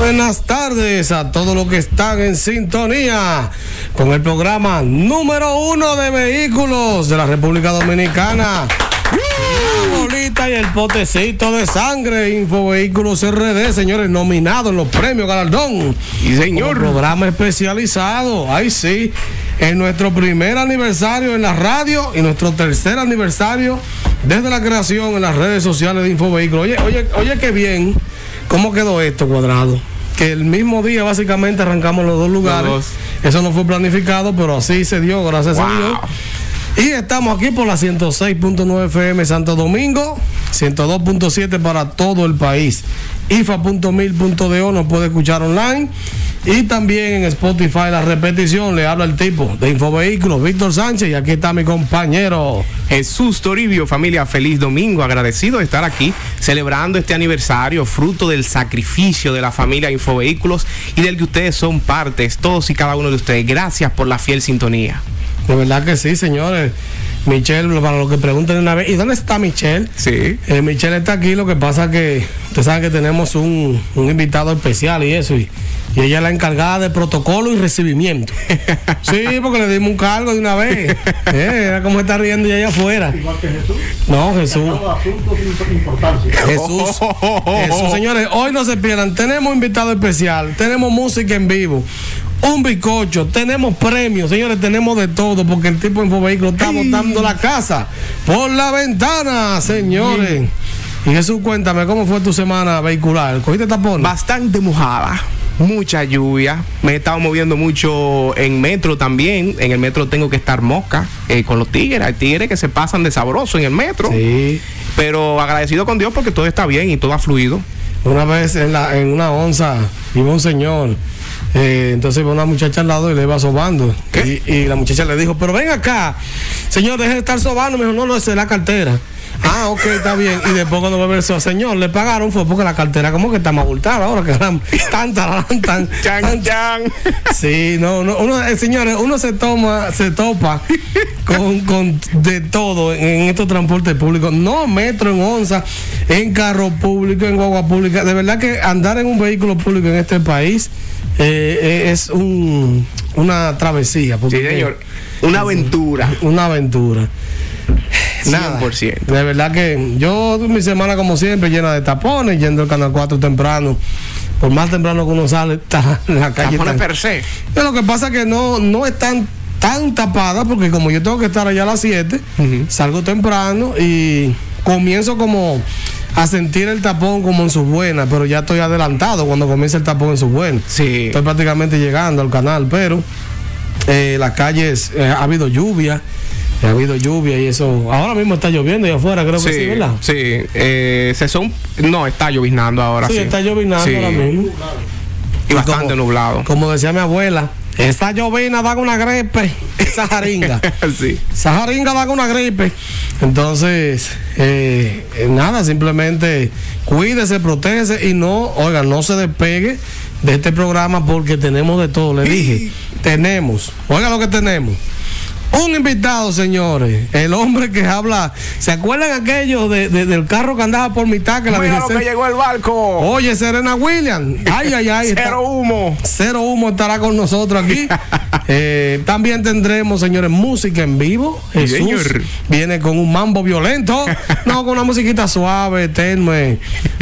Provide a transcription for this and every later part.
Buenas tardes a todos los que están en sintonía con el programa número uno de vehículos de la República Dominicana. La bolita y el potecito de sangre, Infovehículos RD, señores, nominados en los premios Galardón. Y señor. Como programa especializado, ahí sí, en nuestro primer aniversario en la radio y nuestro tercer aniversario desde la creación en las redes sociales de Infovehículos. Oye, oye, oye, qué bien, ¿cómo quedó esto cuadrado? Que el mismo día básicamente arrancamos los dos lugares. Los dos. Eso no fue planificado, pero así se dio, gracias a. Dios. Y estamos aquí por la 106.9 FM Santo Domingo, 102.7 para todo el país. IFA.mil.do nos puede escuchar online. Y también en Spotify la repetición le habla el tipo de Infovehículos, Víctor Sánchez. Y aquí está mi compañero. Jesús Toribio, familia, feliz domingo. Agradecido de estar aquí celebrando este aniversario, fruto del sacrificio de la familia Infovehículos y del que ustedes son partes, todos y cada uno de ustedes. Gracias por la fiel sintonía. De verdad que sí, señores. Michelle, para los que pregunten una vez, ¿y dónde está Michelle? Sí. Eh, Michelle está aquí, lo que pasa que usted sabe que tenemos un, un invitado especial y eso, y, y ella es la encargada de protocolo y recibimiento. Sí, porque le dimos un cargo de una vez. Eh, era como está riendo y allá afuera. Igual que Jesús. No, Jesús. Jesús, Jesús, señores, hoy no se pierdan. Tenemos invitado especial, tenemos música en vivo, un bizcocho, tenemos premios, señores, tenemos de todo, porque el tipo en vehículo está botando la casa por la ventana, señores. Y Jesús, cuéntame, ¿cómo fue tu semana vehicular? ¿Cogiste tapón? Bastante mojada. Mucha lluvia. Me he estado moviendo mucho en metro también. En el metro tengo que estar mosca eh, con los tigres. Hay tigres que se pasan de sabroso en el metro. Sí. Pero agradecido con Dios porque todo está bien y todo ha fluido. Una vez en, la, en una onza iba un señor, eh, entonces iba una muchacha al lado y le iba sobando. Y la muchacha le dijo, pero ven acá, señor, deje de estar sobando. Me dijo, no, no, esa es la cartera. Ah, ok, está bien. Y después cuando me versó, señor, le pagaron fue porque la cartera como que está más abultada ahora que eran tan, tan, tan, tan, Chan, chan. Sí, no, no uno, eh, señores, uno se toma, se topa con, con de todo en, en estos transportes públicos, no metro en onza, en carro público, en guagua pública. De verdad que andar en un vehículo público en este país eh, eh, es un, una travesía. porque Sí, señor. Una aventura. Una aventura. Nada. 100%. De verdad que yo mi semana como siempre llena de tapones, yendo al canal 4 temprano. Por más temprano que uno sale, está en la calle. Tapones tan- per se. pero lo que pasa es que no, no están tan tapadas porque como yo tengo que estar allá a las 7, Ujú. salgo temprano y comienzo como a sentir el tapón como en sus buenas, pero ya estoy adelantado cuando comienza el tapón en sus buenas. Sí. Estoy prácticamente llegando al canal, pero eh, las calles, eh, ha habido lluvia, ha habido lluvia y eso. Ahora mismo está lloviendo y afuera, creo que sí, ¿verdad? sí. Eh, se son, no, está lloviznando ahora. Sí, Sí, está llovinando Sí. ahora mismo. Y bastante como- nublado. Como decía mi abuela, esa llovina da una gripe, esa jaringa. sí. Esa jaringa da una gripe. Entonces, eh, nada, simplemente cuídese, protégese y no, oiga, no se despegue de este programa porque tenemos de todo. Le dije, tenemos, oiga lo que tenemos. Un invitado, señores, el hombre que habla, ¿se acuerdan aquello de- de- del carro que andaba por mitad que la Mira lo que llegó el barco. Oye, Serena Williams, ay, ay, ay, está- Cero humo. Cero Humo estará con nosotros aquí. Eh, también tendremos, señores, música en vivo. Jesús señor. viene con un mambo violento. No, con una musiquita suave, tenue,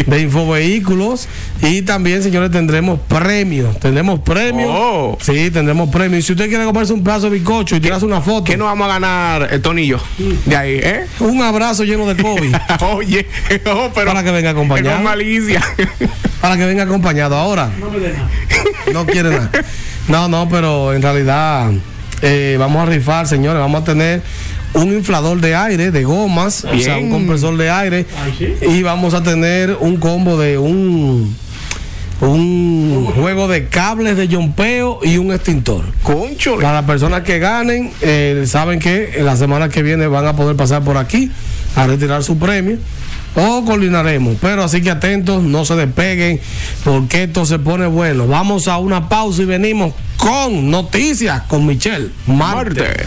de infovehículos. Y también, señores, tendremos premios. Tendremos premios. Oh. Sí, tendremos premios. Y si usted quiere comprarse un pedazo de bizcocho y tirarse una foto, ¿Qué nos vamos a ganar el tonillo? De ahí, ¿eh? un abrazo lleno de COVID. Oye, oh, pero. Para que venga acompañado. Con malicia. para que venga acompañado. Ahora, No me dé nada. no quiere nada. No, no, pero en realidad eh, vamos a rifar, señores. Vamos a tener un inflador de aire, de gomas, o sea, un compresor de aire. Sí. Y vamos a tener un combo de un un juego de cables de yompeo y un extintor. Concho. Para las personas que ganen, eh, saben que en la semana que viene van a poder pasar por aquí a retirar su premio. O coordinaremos. Pero así que atentos, no se despeguen, porque esto se pone bueno. Vamos a una pausa y venimos con noticias con Michelle Marte. Martes.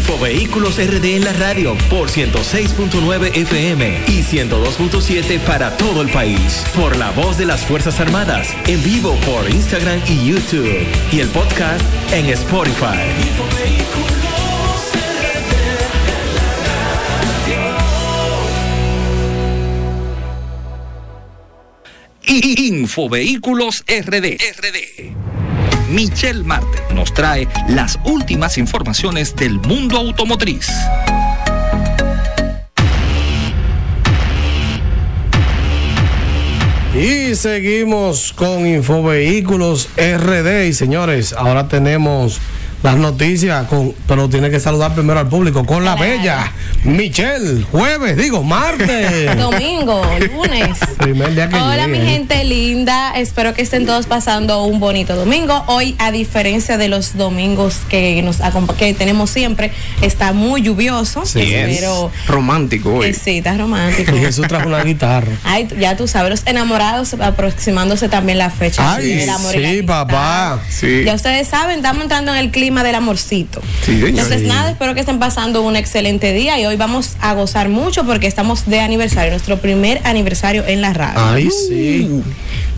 Infovehículos RD en la radio por 106.9 FM y 102.7 para todo el país. Por la voz de las Fuerzas Armadas. En vivo por Instagram y YouTube. Y el podcast en Spotify. Infovehículos RD. RD. Michelle Marte nos trae las últimas informaciones del mundo automotriz. Y seguimos con Infovehículos RD y señores, ahora tenemos las noticias, con, pero tiene que saludar primero al público con la bella Michelle, jueves, digo, martes. Domingo, lunes. Primer día que Hola llegue. mi gente linda, espero que estén todos pasando un bonito domingo. Hoy, a diferencia de los domingos que nos que tenemos siempre, está muy lluvioso. Sí, es romántico hoy. que sí, está romántico. Y Jesús trajo una guitarra. Ay, ya tú sabes, los enamorados aproximándose también la fecha Ay, sí, amistad. papá. Sí. Ya ustedes saben, estamos entrando en el clima del amorcito. Sí. Entonces, nada, espero que estén pasando un excelente día y hoy vamos a gozar mucho porque estamos de aniversario, nuestro primer aniversario en la radio. Ay, sí.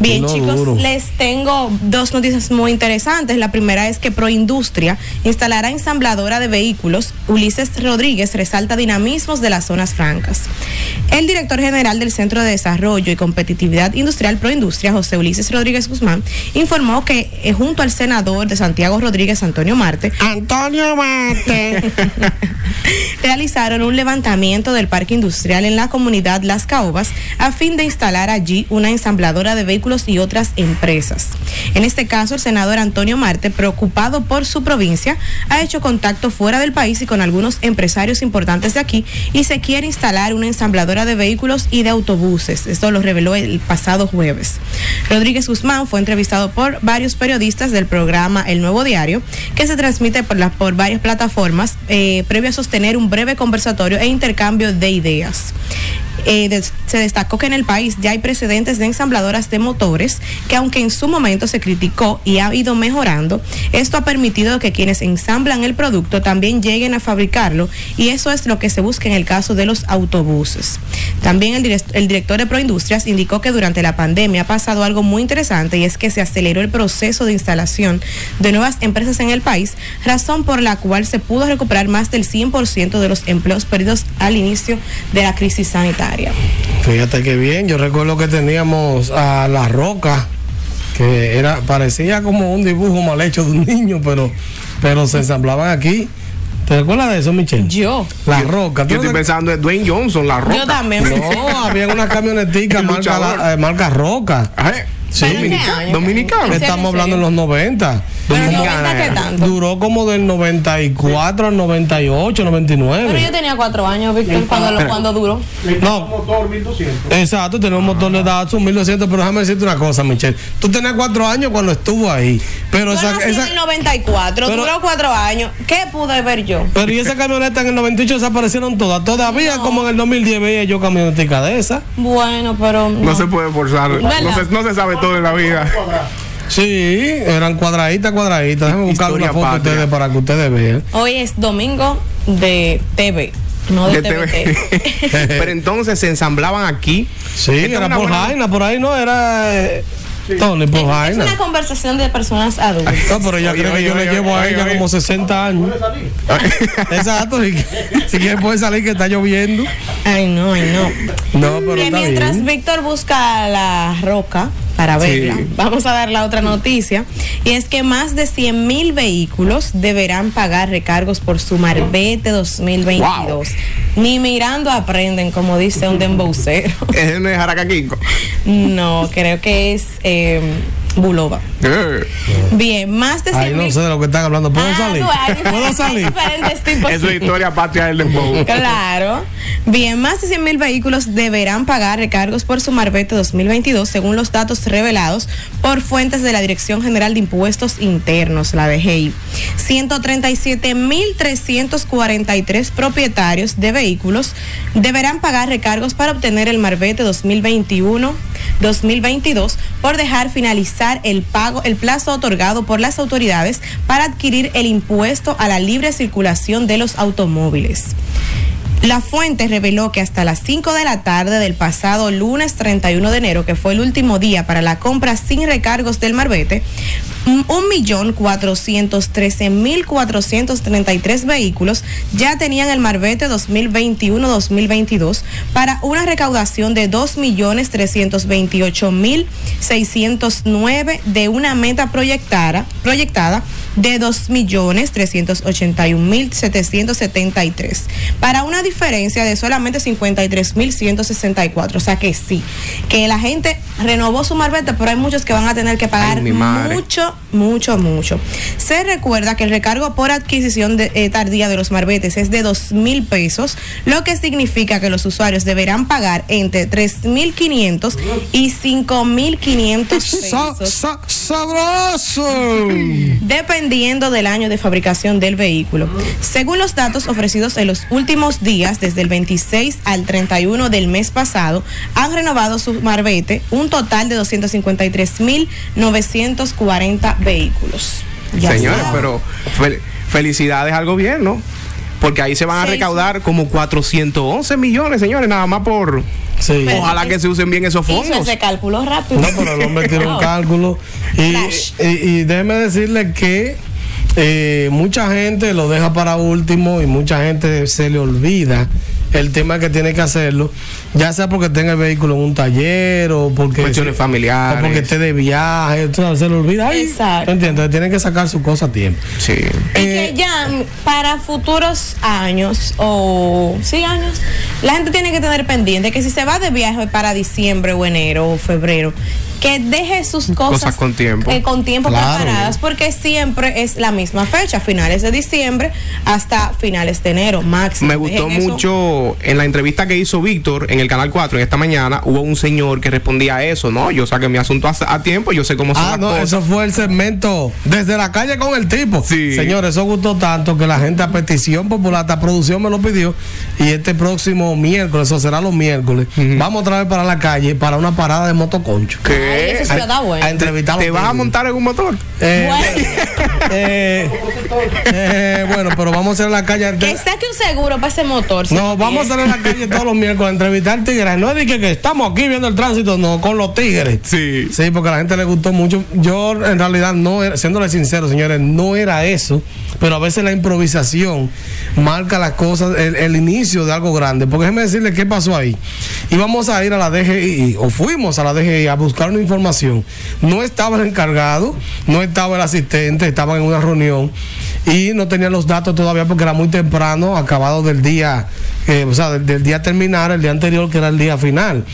Bien, chicos, duro. les tengo dos noticias muy interesantes. La primera es que Proindustria instalará ensambladora de vehículos. Ulises Rodríguez resalta dinamismos de las zonas francas. El director general del Centro de Desarrollo y Competitividad Industrial Proindustria, José Ulises Rodríguez Guzmán, informó que eh, junto al senador de Santiago Rodríguez, Antonio Marte, Antonio Mate. realizaron un levantamiento del parque industrial en la comunidad Las Caobas a fin de instalar allí una ensambladora de vehículos y otras empresas. En este caso, el senador Antonio Marte, preocupado por su provincia, ha hecho contacto fuera del país y con algunos empresarios importantes de aquí y se quiere instalar una ensambladora de vehículos y de autobuses. Esto lo reveló el pasado jueves. Rodríguez Guzmán fue entrevistado por varios periodistas del programa El Nuevo Diario, que se transmite por, la- por varias plataformas, eh, previo a sostener un breve conversatorio e intercambio de ideas. Eh, se destacó que en el país ya hay precedentes de ensambladoras de motores que aunque en su momento se criticó y ha ido mejorando, esto ha permitido que quienes ensamblan el producto también lleguen a fabricarlo y eso es lo que se busca en el caso de los autobuses. También el, el director de Proindustrias indicó que durante la pandemia ha pasado algo muy interesante y es que se aceleró el proceso de instalación de nuevas empresas en el país, razón por la cual se pudo recuperar más del 100% de los empleos perdidos al inicio de la crisis sanitaria. Fíjate que bien, yo recuerdo que teníamos a La Roca, que era parecía como un dibujo mal hecho de un niño, pero, pero se ensamblaban aquí. ¿Te recuerdas de eso, Michelle? Yo. La Roca. ¿tú Yo no estoy te- pensando en Dwayne Johnson, la roca. Yo también. No, había una camionetica marca, la- eh, marca Roca. Ay, Sí. ¿Pero en qué Dominica- año? Dominicano. ¿En serio, Estamos hablando en los 90. Pero en Dominicana 90 qué era. tanto. Duró como del 94 al 98, Pero 99. yo tenía cuatro años, Víctor, cuando, lo- cuando duró. No. un motor 1200. Exacto, tenía un motor de Datsun 1200, pero déjame decirte una cosa, Michelle. Tú tenías cuatro años cuando estuvo ahí, pero esa, esa- en el 94, Pero- duró cuatro años. ¿Qué pude ver yo? pero y esa camioneta en el 98 desaparecieron todas. Todavía No. como en el 2010 veía yo camionetica de esa. Bueno, pero no. No se puede forzar. No se, no se sabe todo en la vida. Sí, eran cuadraditas, cuadraditas. Déjame buscar Historia una foto patria. ustedes para que ustedes vean. Hoy es domingo de TV, no de, De TV. TVT. Pero entonces se ensamblaban aquí. Sí, Esta era por buena- Jaina, por ahí no era eh, Tony por es una conversación de personas adultas. No, pero ella Oye, cree que oye, yo le oye, llevo a ella oye. como 60 años. Exacto, y que- si quiere puede salir que está lloviendo. Ay, no, ay, no. No, pero está mientras bien. Víctor busca la roca para Sí. verla, vamos a dar la otra noticia. Y es que más de 100 mil vehículos deberán pagar recargos por su Marbete 2022. Ni mirando aprenden, como dice un dembocero. Es Jaracaquico. No, creo que es eh, Bulova. Bien, más de 100 Ay, no mil- sé de lo que están hablando. ¿Puedo Ah, salir? ¿Puedo salir? es historia patria del dembow. Claro. Bien, más de 100 mil vehículos deberán pagar recargos por su Marbete 2022, según los datos revelados por fuentes de la Dirección General de Impuestos Internos, la DGI. 137 mil 343 propietarios de vehículos deberán pagar recargos para obtener el Marbete 2021. 2022 por dejar finalizar el pago, el plazo otorgado por las autoridades para adquirir el impuesto a la libre circulación de los automóviles. La fuente reveló que hasta las 5 de la tarde del pasado lunes 31 de enero, que fue el último día para la compra sin recargos del Marbete, un millón cuatrocientos trece mil cuatrocientos treinta y tres vehículos ya tenían el Marbete 2021-2022 para una recaudación de dos millones trescientos veintiocho mil seiscientos nueve de una meta proyectada, proyectada de dos millones trescientos ochenta y un mil setecientos setenta y tres para una diferencia de solamente 53.164. O sea que sí, que la gente renovó su marbete, pero hay muchos que van a tener que pagar Ay, mucho, mucho, mucho. Se recuerda que el recargo por adquisición de- eh, tardía de los marbetes es de dos mil pesos, lo que significa que los usuarios deberán pagar entre 3.500 y 5.500 Sa- pesos sa- ¡Sabroso! dependiendo del año de fabricación del vehículo. Según los datos ofrecidos en los últimos días, desde el 26 al 31 del mes pasado, han renovado su marbete un total de 253.940 vehículos. Ya Señores, pero fel- felicidades al gobierno. Porque ahí se van a recaudar como 411 millones, señores, nada más por... Sí. Ojalá que se usen bien esos Hizo fondos. ese cálculo rápido. No, pero el hombre tiene un cálculo. Y, y déjeme decirle que eh, mucha gente lo deja para último y mucha gente se le olvida el tema que tiene que hacerlo, ya sea porque tenga el vehículo en un taller o porque Cuestiones familiares. o porque esté de viaje, sabes, se le olvida. Ay, Exacto. ¿tú entiendes? Tienen que sacar su cosa a tiempo. Sí. Y que Eh, ya mm, para futuros años o sí años, la gente tiene que tener pendiente que si se va de viaje para diciembre o enero o febrero, que deje sus cosas, Cosas con tiempo. eh, con tiempo Claro. preparadas, porque siempre es la misma fecha, finales de diciembre hasta finales de enero, máximo. Me gustó Dejen eso. mucho en la entrevista que hizo Víctor en el Canal 4 en esta mañana, hubo un señor que respondía a eso, ¿no? Yo saqué mi asunto a, a tiempo, yo sé cómo son Ah, no, cosas. eso fue el segmento desde la calle con el tipo. Sí. Señores, eso gustó tanto que la gente a petición popular, esta producción me lo pidió. Y este próximo miércoles, eso será los miércoles, vamos otra vez para la calle para una parada de motoconcho. Ay, ¿Qué? eso da bueno. A entrevistar a ¿Te vas a montar en un motor? Eh, Bueno. eh, eh, bueno, pero vamos a hacer en la calle. Que saque un seguro para ese motor. No, vamos a hacer en la calle todos los miércoles a entrevistar tigres. No es de que, que estamos aquí viendo el tránsito, no, con los tigres. Sí. Sí, porque a la gente le gustó mucho. Yo, en realidad, no era, siéndole sincero, señores, no era eso. Pero a veces la improvisación marca las cosas, el, el inicio de algo grande. Porque déjeme decirle qué pasó ahí. Íbamos a ir a la DGI, o fuimos a la DGI a buscar una información. No estaba el encargado, no estaba el asistente, estaban en una reunión y no tenían los datos todavía porque era muy temprano, acabado del día, eh, o sea, del, del día terminar, el día anterior que era el día final.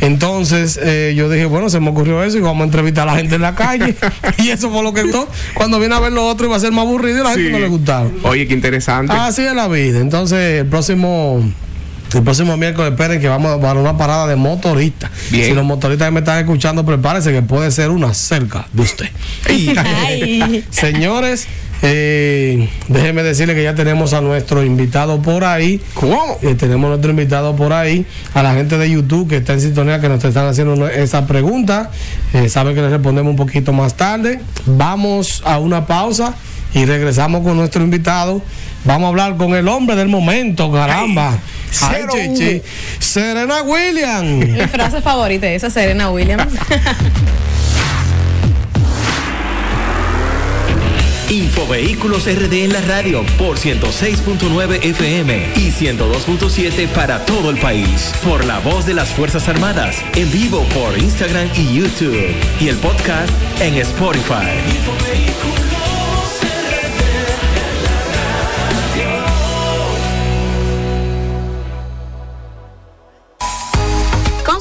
Entonces eh, yo dije, bueno, se me ocurrió eso y vamos a entrevistar a la gente en la calle. y eso fue lo que gustó. Cuando viene a ver lo otro iba a ser más aburrido y a la gente Sí. no le gustaba. Oye, qué interesante. Así es la vida. Entonces, el próximo. El próximo miércoles esperen que vamos para una parada de motoristas. Bien. Si los motoristas me están escuchando, prepárense que puede ser una cerca de usted. Ay. Señores, eh, déjenme decirle que ya tenemos a nuestro invitado por ahí. ¿Cómo? Eh, tenemos nuestro invitado por ahí, a la gente de YouTube que está en sintonía, que nos están haciendo esa pregunta. Eh, sabe que le respondemos un poquito más tarde. Vamos a una pausa y regresamos con nuestro invitado. Vamos a hablar con el hombre del momento, caramba. Ay, Ay, cero chichi. uno. Serena Williams. Mi frase favorita es esa, Serena Williams. Infovehículos RD en la radio por 106.9 FM y 102.7 para todo el país. Por la voz de las Fuerzas Armadas. En vivo por Instagram y YouTube. Y el podcast en Spotify.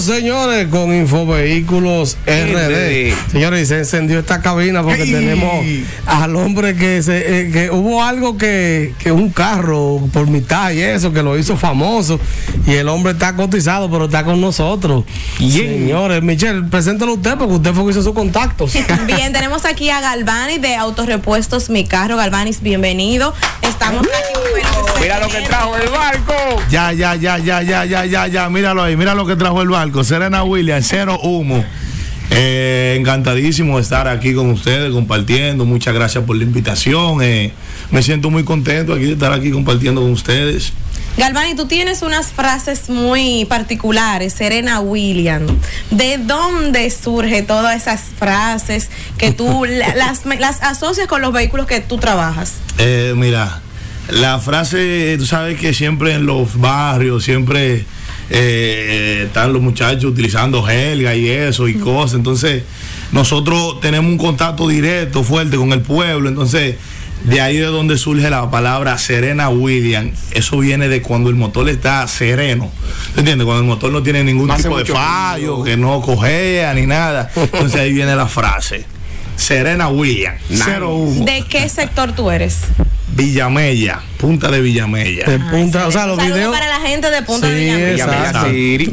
Señores, con Infovehículos RD. RD. Señores, se encendió esta cabina porque tenemos al hombre que se eh, que hubo algo que, que un carro por mitad y eso que lo hizo famoso y el hombre está cotizado, pero está con nosotros. Señores, Michelle, preséntelo usted porque usted fue que hizo sus contactos. Bien, tenemos aquí a Galvani de Autorepuestos Mi Carro. Galvanis, bienvenido. Estamos aquí muy felices de Mira lo que trajo el barco. Ya, ya, ya, ya, ya, ya, ya, ya. Míralo ahí, mira lo que trajo el barco. Serena Williams, cero humo. Eh, encantadísimo de estar aquí con ustedes, compartiendo. Muchas gracias por la invitación. eh, me siento muy contento aquí de estar aquí compartiendo con ustedes. Galvani, tú tienes unas frases muy particulares, Serena Williams. ¿De dónde surge todas esas frases que tú la- las, las asocias con los vehículos que tú trabajas? Eh, mira, la frase, tú sabes que siempre en los barrios, siempre eh, están los muchachos utilizando helga y eso y cosas. Entonces, nosotros tenemos un contacto directo, fuerte con el pueblo. Entonces, de ahí de donde surge la palabra Serena Williams. Eso viene de cuando el motor está sereno. ¿Te entiendes? Cuando el motor no tiene ningún No tipo de fallo, ruido. que no cojea ni nada. Entonces ahí viene la frase. Serena Williams. Cero humo. ¿De qué sector tú eres? Villamella, punta de Villamella. De punta, o sea, los videos. para la gente de Punta Sí, Villamella.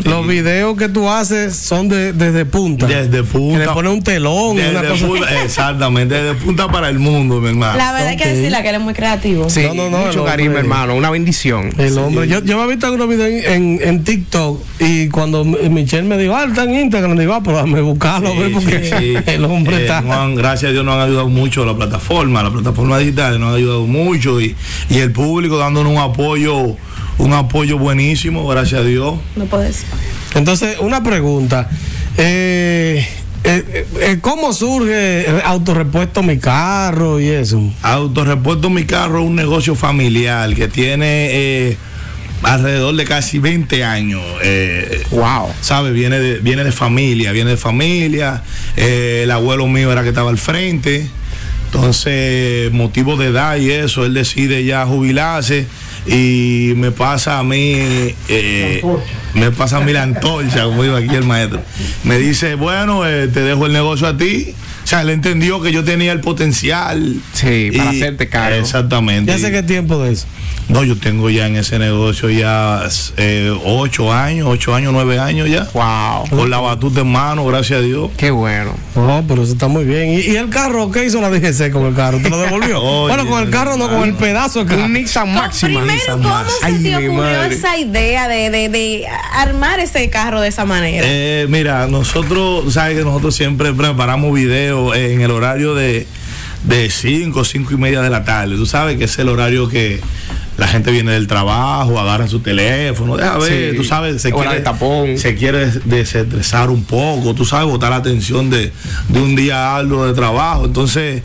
Los videos que tú haces son de, desde punta. Desde punta. Que le pones un telón una Desde cosa. punta- exactamente, desde punta para el mundo, mi hermano. La verdad hay que Ok. decirle que él es muy creativo. Sí, No, no, no, mucho cariño, hermano. Una bendición. El hombre, yo, yo me he visto algunos videos en, en TikTok y cuando Michelle me dijo, ah, está en Instagram, digo, ah, pero déjame buscarlo, Sí, ve, porque sí, sí. el hombre Eh, está. nos han- gracias a Dios nos han ayudado mucho la plataforma, la plataforma digital nos han ayudado mucho y, y el público dándonos un apoyo, un apoyo buenísimo, gracias a Dios. No puedes. Entonces, una pregunta. Eh, eh, eh, ¿Cómo surge el autorrepuesto mi carro y eso? Autorepuesto Mi Carro es un negocio familiar que tiene eh, alrededor de casi 20 años. eh, Wow. ¿Sabe? Viene de, viene de familia, viene de familia. Eh, el abuelo mío era que estaba al frente. Entonces, motivo de edad y eso, él decide ya jubilarse y me pasa a mí, eh, me pasa a mí la antorcha, como dijo aquí el maestro. Me dice, bueno, eh, te dejo el negocio a ti, sea, él entendió que yo tenía el potencial. Sí, para hacerte cargo. Exactamente. ¿Ya hace qué tiempo de eso? No, yo tengo ya en ese negocio ya eh, ocho años, ocho años, nueve años ya. Wow. Con la batuta en mano, gracias a Dios. Qué bueno. No, pero eso está muy bien. ¿Y, y el carro? ¿Qué hizo la DGC con el carro? ¿Te lo devolvió? Oye, bueno, con el carro no, con el pedazo carro. Un Nissan Máxima. Primero, ¿cómo Máxima. se Ay, te ocurrió madre. esa idea de, de- de armar ese carro de esa manera? Eh, mira, nosotros, tú sabes que nosotros siempre preparamos videos en el horario de, de 5, 5 y media de la tarde. Tú sabes que es el horario que la gente viene del trabajo, agarra su teléfono, deja ver, Sí. tú sabes, se Hora quiere, tapón. se quiere desestresar un poco, tú sabes, botar la atención de, de un día algo de trabajo. Entonces,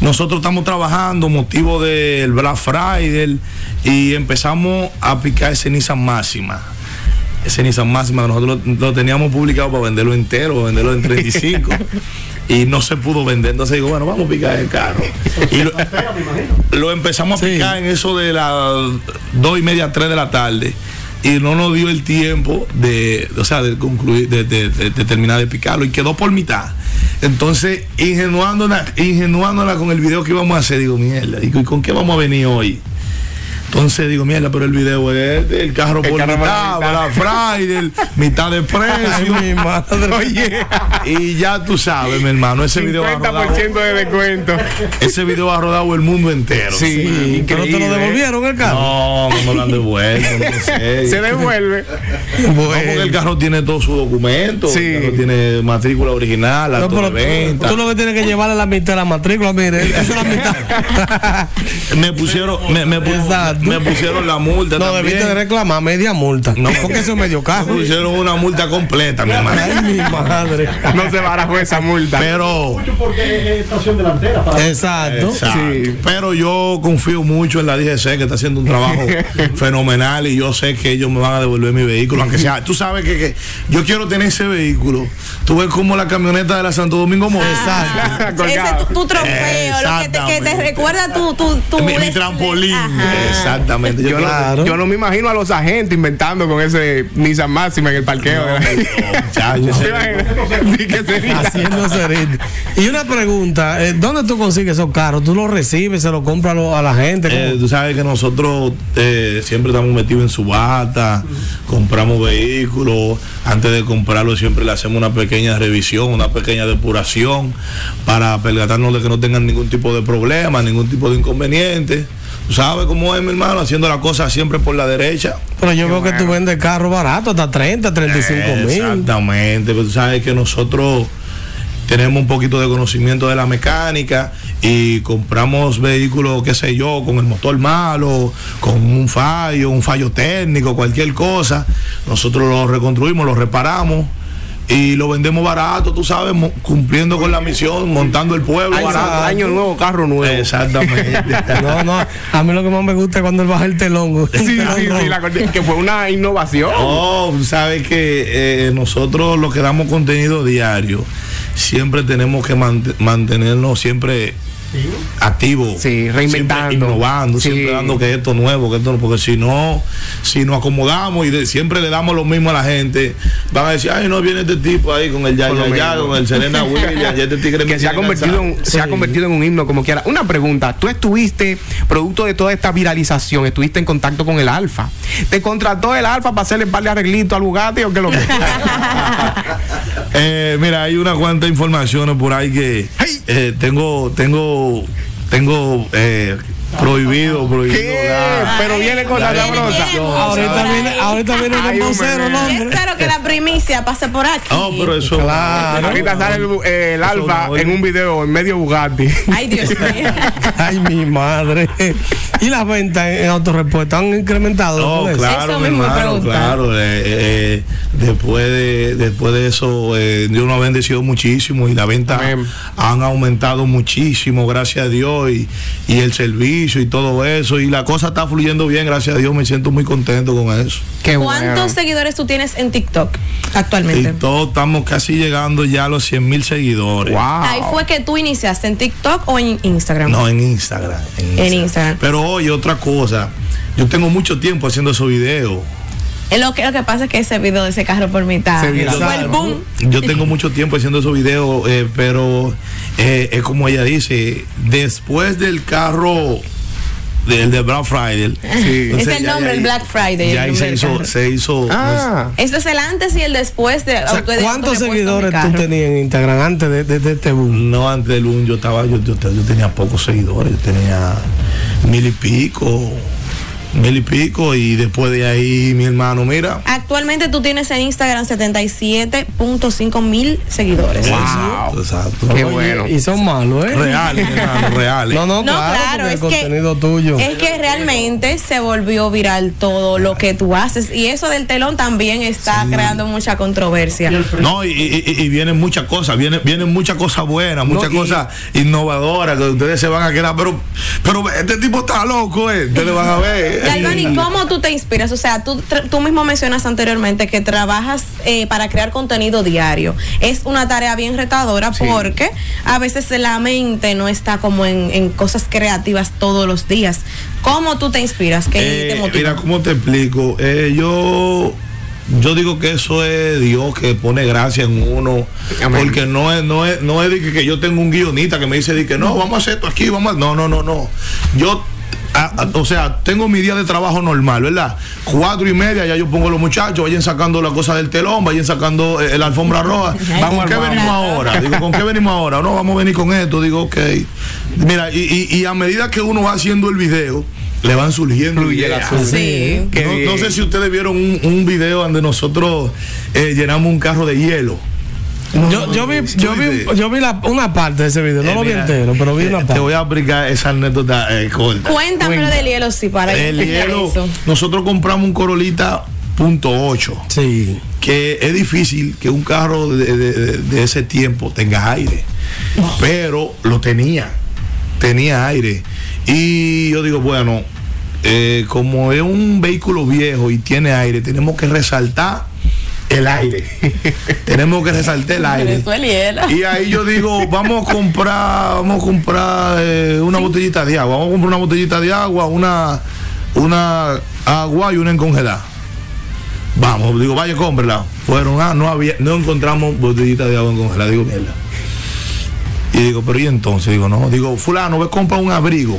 nosotros estamos trabajando motivo del Black Friday y empezamos a picar ese Nissan Máxima ese Nissan Máxima nosotros lo, lo teníamos publicado para venderlo entero, venderlo en 35 y no se pudo vender. Entonces digo, bueno, vamos a picar el carro. Y lo, lo empezamos a Sí. picar en eso de las dos y media, tres de la tarde. Y no nos dio el tiempo de, o sea, de concluir, de, de- de- de terminar de picarlo y quedó por mitad. Entonces, ingenuándola, ingenuándola con el video que íbamos a hacer, digo, mierda, ¿y con qué vamos a venir hoy? Entonces digo, mierda, pero el video es del carro El por carro por mitad, mitad. Black Friday, mitad de Ay, precio. mi madre. Oye, Y ya tú sabes, mi hermano, ese video ha rodado, 50% de descuento. ese video ha rodado el mundo entero. Sí, Pero te lo increíble. devolvieron el carro. No, no lo han devuelto, no sé. Se devuelve. No, porque el carro tiene todos sus documentos, Sí. el carro tiene matrícula original, No, pero de venta. tú lo que tienes que llevarle la mitad de la matrícula, mire, esa es la mitad. Me pusieron, me, me, pu- Exacto. Me pusieron la multa No, también. debiste de reclamar media multa. No. porque eso es medio Me carro. pusieron una multa completa, mi hermano. Ay, mi madre. No se barajó esa multa. Pero Mucho porque es estación delantera. Para Exacto. Exacto. Sí. Pero yo confío mucho en la DGC que está haciendo un trabajo fenomenal y yo sé que ellos me van a devolver mi vehículo, aunque sea. Tú sabes que, que yo quiero tener ese vehículo. Tú ves como la camioneta de la Santo Domingo Mall. Exacto. Ese es tu, tu trofeo, lo que te, que te Exactamente. recuerda tu, tu, tu Mi, trampolín. Ajá. Exactamente. Yo Claro. no, yo no me imagino a los agentes inventando con ese Nissan Máxima en el parqueo. No. Y una pregunta, eh, ¿dónde tú consigues esos carros? ¿Tú los recibes, se los compras a, lo- a la gente? Eh, tú sabes que nosotros eh, siempre estamos metidos en subasta, compramos vehículos, antes de comprarlo siempre le hacemos una pequeña revisión, una pequeña depuración para percatarnos de que no tengan ningún tipo de problema, ningún tipo de inconveniente. Tú sabes cómo es, mi hermano, haciendo la cosa siempre por la derecha. Pero yo veo que tú vendes carros baratos, hasta 30, 35 mil. Exactamente, pero tú sabes que nosotros tenemos un poquito de conocimiento de la mecánica y compramos vehículos, qué sé yo, con el motor malo, con un fallo, un fallo técnico, cualquier cosa. Nosotros lo reconstruimos, lo reparamos y lo vendemos barato, tú sabes, cumpliendo con la misión, montando el pueblo Año, barato. año nuevo, carro nuevo. Exactamente. No, no, a mí lo que más me gusta es cuando él baja el telón. Sí, sí, sí, la que fue una innovación. Tú sabes que eh, nosotros los que damos contenido diario, siempre tenemos que mant- mantenernos siempre activos. Sí, reinventando. Siempre innovando, Sí. siempre dando que esto nuevo, que esto no- porque si no, si nos acomodamos y de- siempre le damos lo mismo a la gente, van a decir, ay, no viene este tipo ahí con el ya, ya, con el Serena Williams, ya este tigre que se ha convertido cansado". en, se ha convertido en un himno como quiera. Una pregunta, tú estuviste, producto de toda esta viralización, estuviste en contacto con el Alfa. ¿Te contrató el Alfa para hacerle un par de arreglitos al Bugatti o qué lo que? Eh, mira, hay unas cuantas informaciones por ahí que eh, tengo, tengo, tengo eh, prohibido, prohibido. ¿Qué? dar. Pero viene con la sabrosa. Ahorita viene, ahorita viene el vocero, no, Yo espero que la primicia pase por aquí. No, pero eso. Claro. Ahorita sale el, eh, el Alfa no, en un video en medio Bugatti. Ay, Dios mío. Ay, mi madre. ¿Y las ventas en autorepuesto han incrementado? No, claro, Eso mi mismo hermano, claro. eh, eh, después de después de eso, eh, Dios nos ha bendecido muchísimo y la venta Amén. han aumentado muchísimo, gracias a Dios, y, y el servicio y todo eso. Y la cosa está fluyendo bien, gracias a Dios, me siento muy contento con eso. Qué ¿Cuántos bueno. seguidores tú tienes en TikTok actualmente? todos estamos casi llegando ya a los 100 mil seguidores. Wow. Ahí fue que tú iniciaste en TikTok o en Instagram. No, en Instagram, en En Instagram. Pero oye, otra cosa, yo tengo mucho tiempo haciendo esos videos. Lo que, lo que pasa es que ese video de ese carro por mitad Se viralizó. fue el boom. Yo tengo mucho tiempo haciendo esos videos, eh, pero eh, es como ella dice, después del carro del de Black Friday. entonces Es el nombre, ya- el Black Friday, Ya el se hizo, se hizo. Ah, Este es el antes y el después de O sea, ¿Cuántos seguidores tú tenías en Instagram antes de, de- de este boom? No, antes del boom yo estaba, yo, yo, yo tenía pocos seguidores, yo tenía mil y pico, mil y pico, y después de ahí mi hermano, mira, Actualmente tú tienes en Instagram 77.5 mil seguidores. Exacto, exacto. Qué Oye, bueno. Y son malos, ¿eh? Reales, mi hermano, reales. No, no, No, claro, es el que- contenido tuyo. Es que realmente se volvió viral todo lo que tú haces y eso del telón también está creando mucha controversia. No, y, y- y- vienen muchas cosas, vienen, vienen muchas cosas buenas, muchas cosas innovadoras que ustedes se van a quedar, pero, pero este tipo está loco, eh. Ustedes van a ver. Galvani, ¿cómo tú te inspiras? O sea, tú, tú mismo mencionas anteriormente que trabajas eh, para crear contenido diario. Es una tarea bien retadora porque a veces la mente no está como en, en cosas creativas todos los días. ¿Cómo tú te inspiras? ¿Qué Eh, te motiva? mira, ¿cómo te explico? Eh, yo yo digo que eso es Dios que pone gracia en uno Amén. porque no es no es no es de que, que yo tengo un guionista que me dice de que no vamos a hacer esto aquí vamos a... no no no no yo a- a- o sea, tengo mi día de trabajo normal, ¿verdad? Cuatro y media ya yo pongo a los muchachos, vayan sacando la cosa del telón, vayan sacando eh, la alfombra roja. ¿Con qué vamos. venimos ahora? Digo, ¿con qué venimos ahora? No, vamos a venir con esto. Digo, ok. Mira, y, y- y a medida que uno va haciendo el video, le van surgiendo ideas. Sí. No, sé si ustedes vieron un, un video donde nosotros eh, llenamos un carro de hielo. Yo, yo vi, yo vi, yo vi la- una parte de ese video, no Eh, lo vi mira, entero, pero vi eh, una Te parte. voy a explicar esa anécdota eh, corta. Cuéntamelo del hielo, sí, para El hielo, eso. nosotros compramos un Corolita punto .8 Sí. que es difícil que un carro de, de- de- de ese tiempo tenga aire, pero lo tenía, tenía aire. Y yo digo, bueno, eh, como es un vehículo viejo y tiene aire, tenemos que resaltar el aire. tenemos que resaltar el aire. Y ahí yo digo, vamos a comprar, vamos a comprar eh, una botellita de agua, vamos a comprar una botellita de agua, una, una agua y una encongelada. Vamos, digo, vaya, cómprela. Fueron, ah, no había, no encontramos botellita de agua encongelada. Digo, mierda. Y digo, pero y entonces, digo, no, digo, fulano, ve compra un abrigo.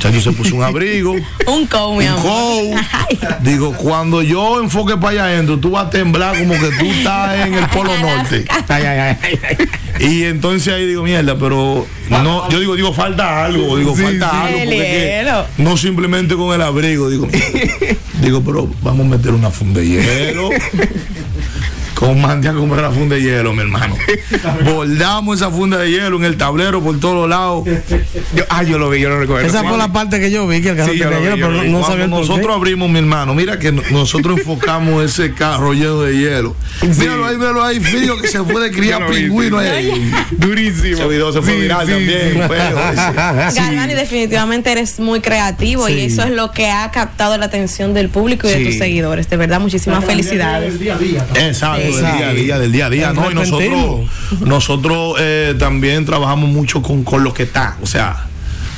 Chacho se puso un abrigo. Un cow, mi Un amor. cow. Digo, cuando yo enfoque para allá adentro, tú vas a temblar como que tú estás en el Polo Norte. Ay, ay, ay, ay, ay. Y entonces ahí digo, mierda, pero no, yo digo, digo, falta algo, digo, falta sí. algo, porque que no simplemente con el abrigo, digo, digo, pero vamos a meter una funda de hielo. Con mande a comprar la funda de hielo, mi hermano. Bordamos esa funda de hielo en el tablero por todos lados. Yo, ah, yo lo vi, yo lo recuerdo. Esa fue la parte que yo vi, que el carro Sí, tenía hielo, pero no, sabía nosotros abrimos, mi hermano, mira que no- nosotros enfocamos ese carro lleno de hielo. Míralo ahí, míralo ahí, frío que se puede criar pingüino ahí. Durísimo. Ese video se fue Sí, viral sí, también. Galvani, definitivamente eres muy creativo y eso es lo que ha captado la atención del público y de tus seguidores. De verdad, muchísimas felicidades. El día a día. Exacto, del día a día, del día a día. No, y nosotros, nosotros eh, también trabajamos mucho con, con lo que está, o sea,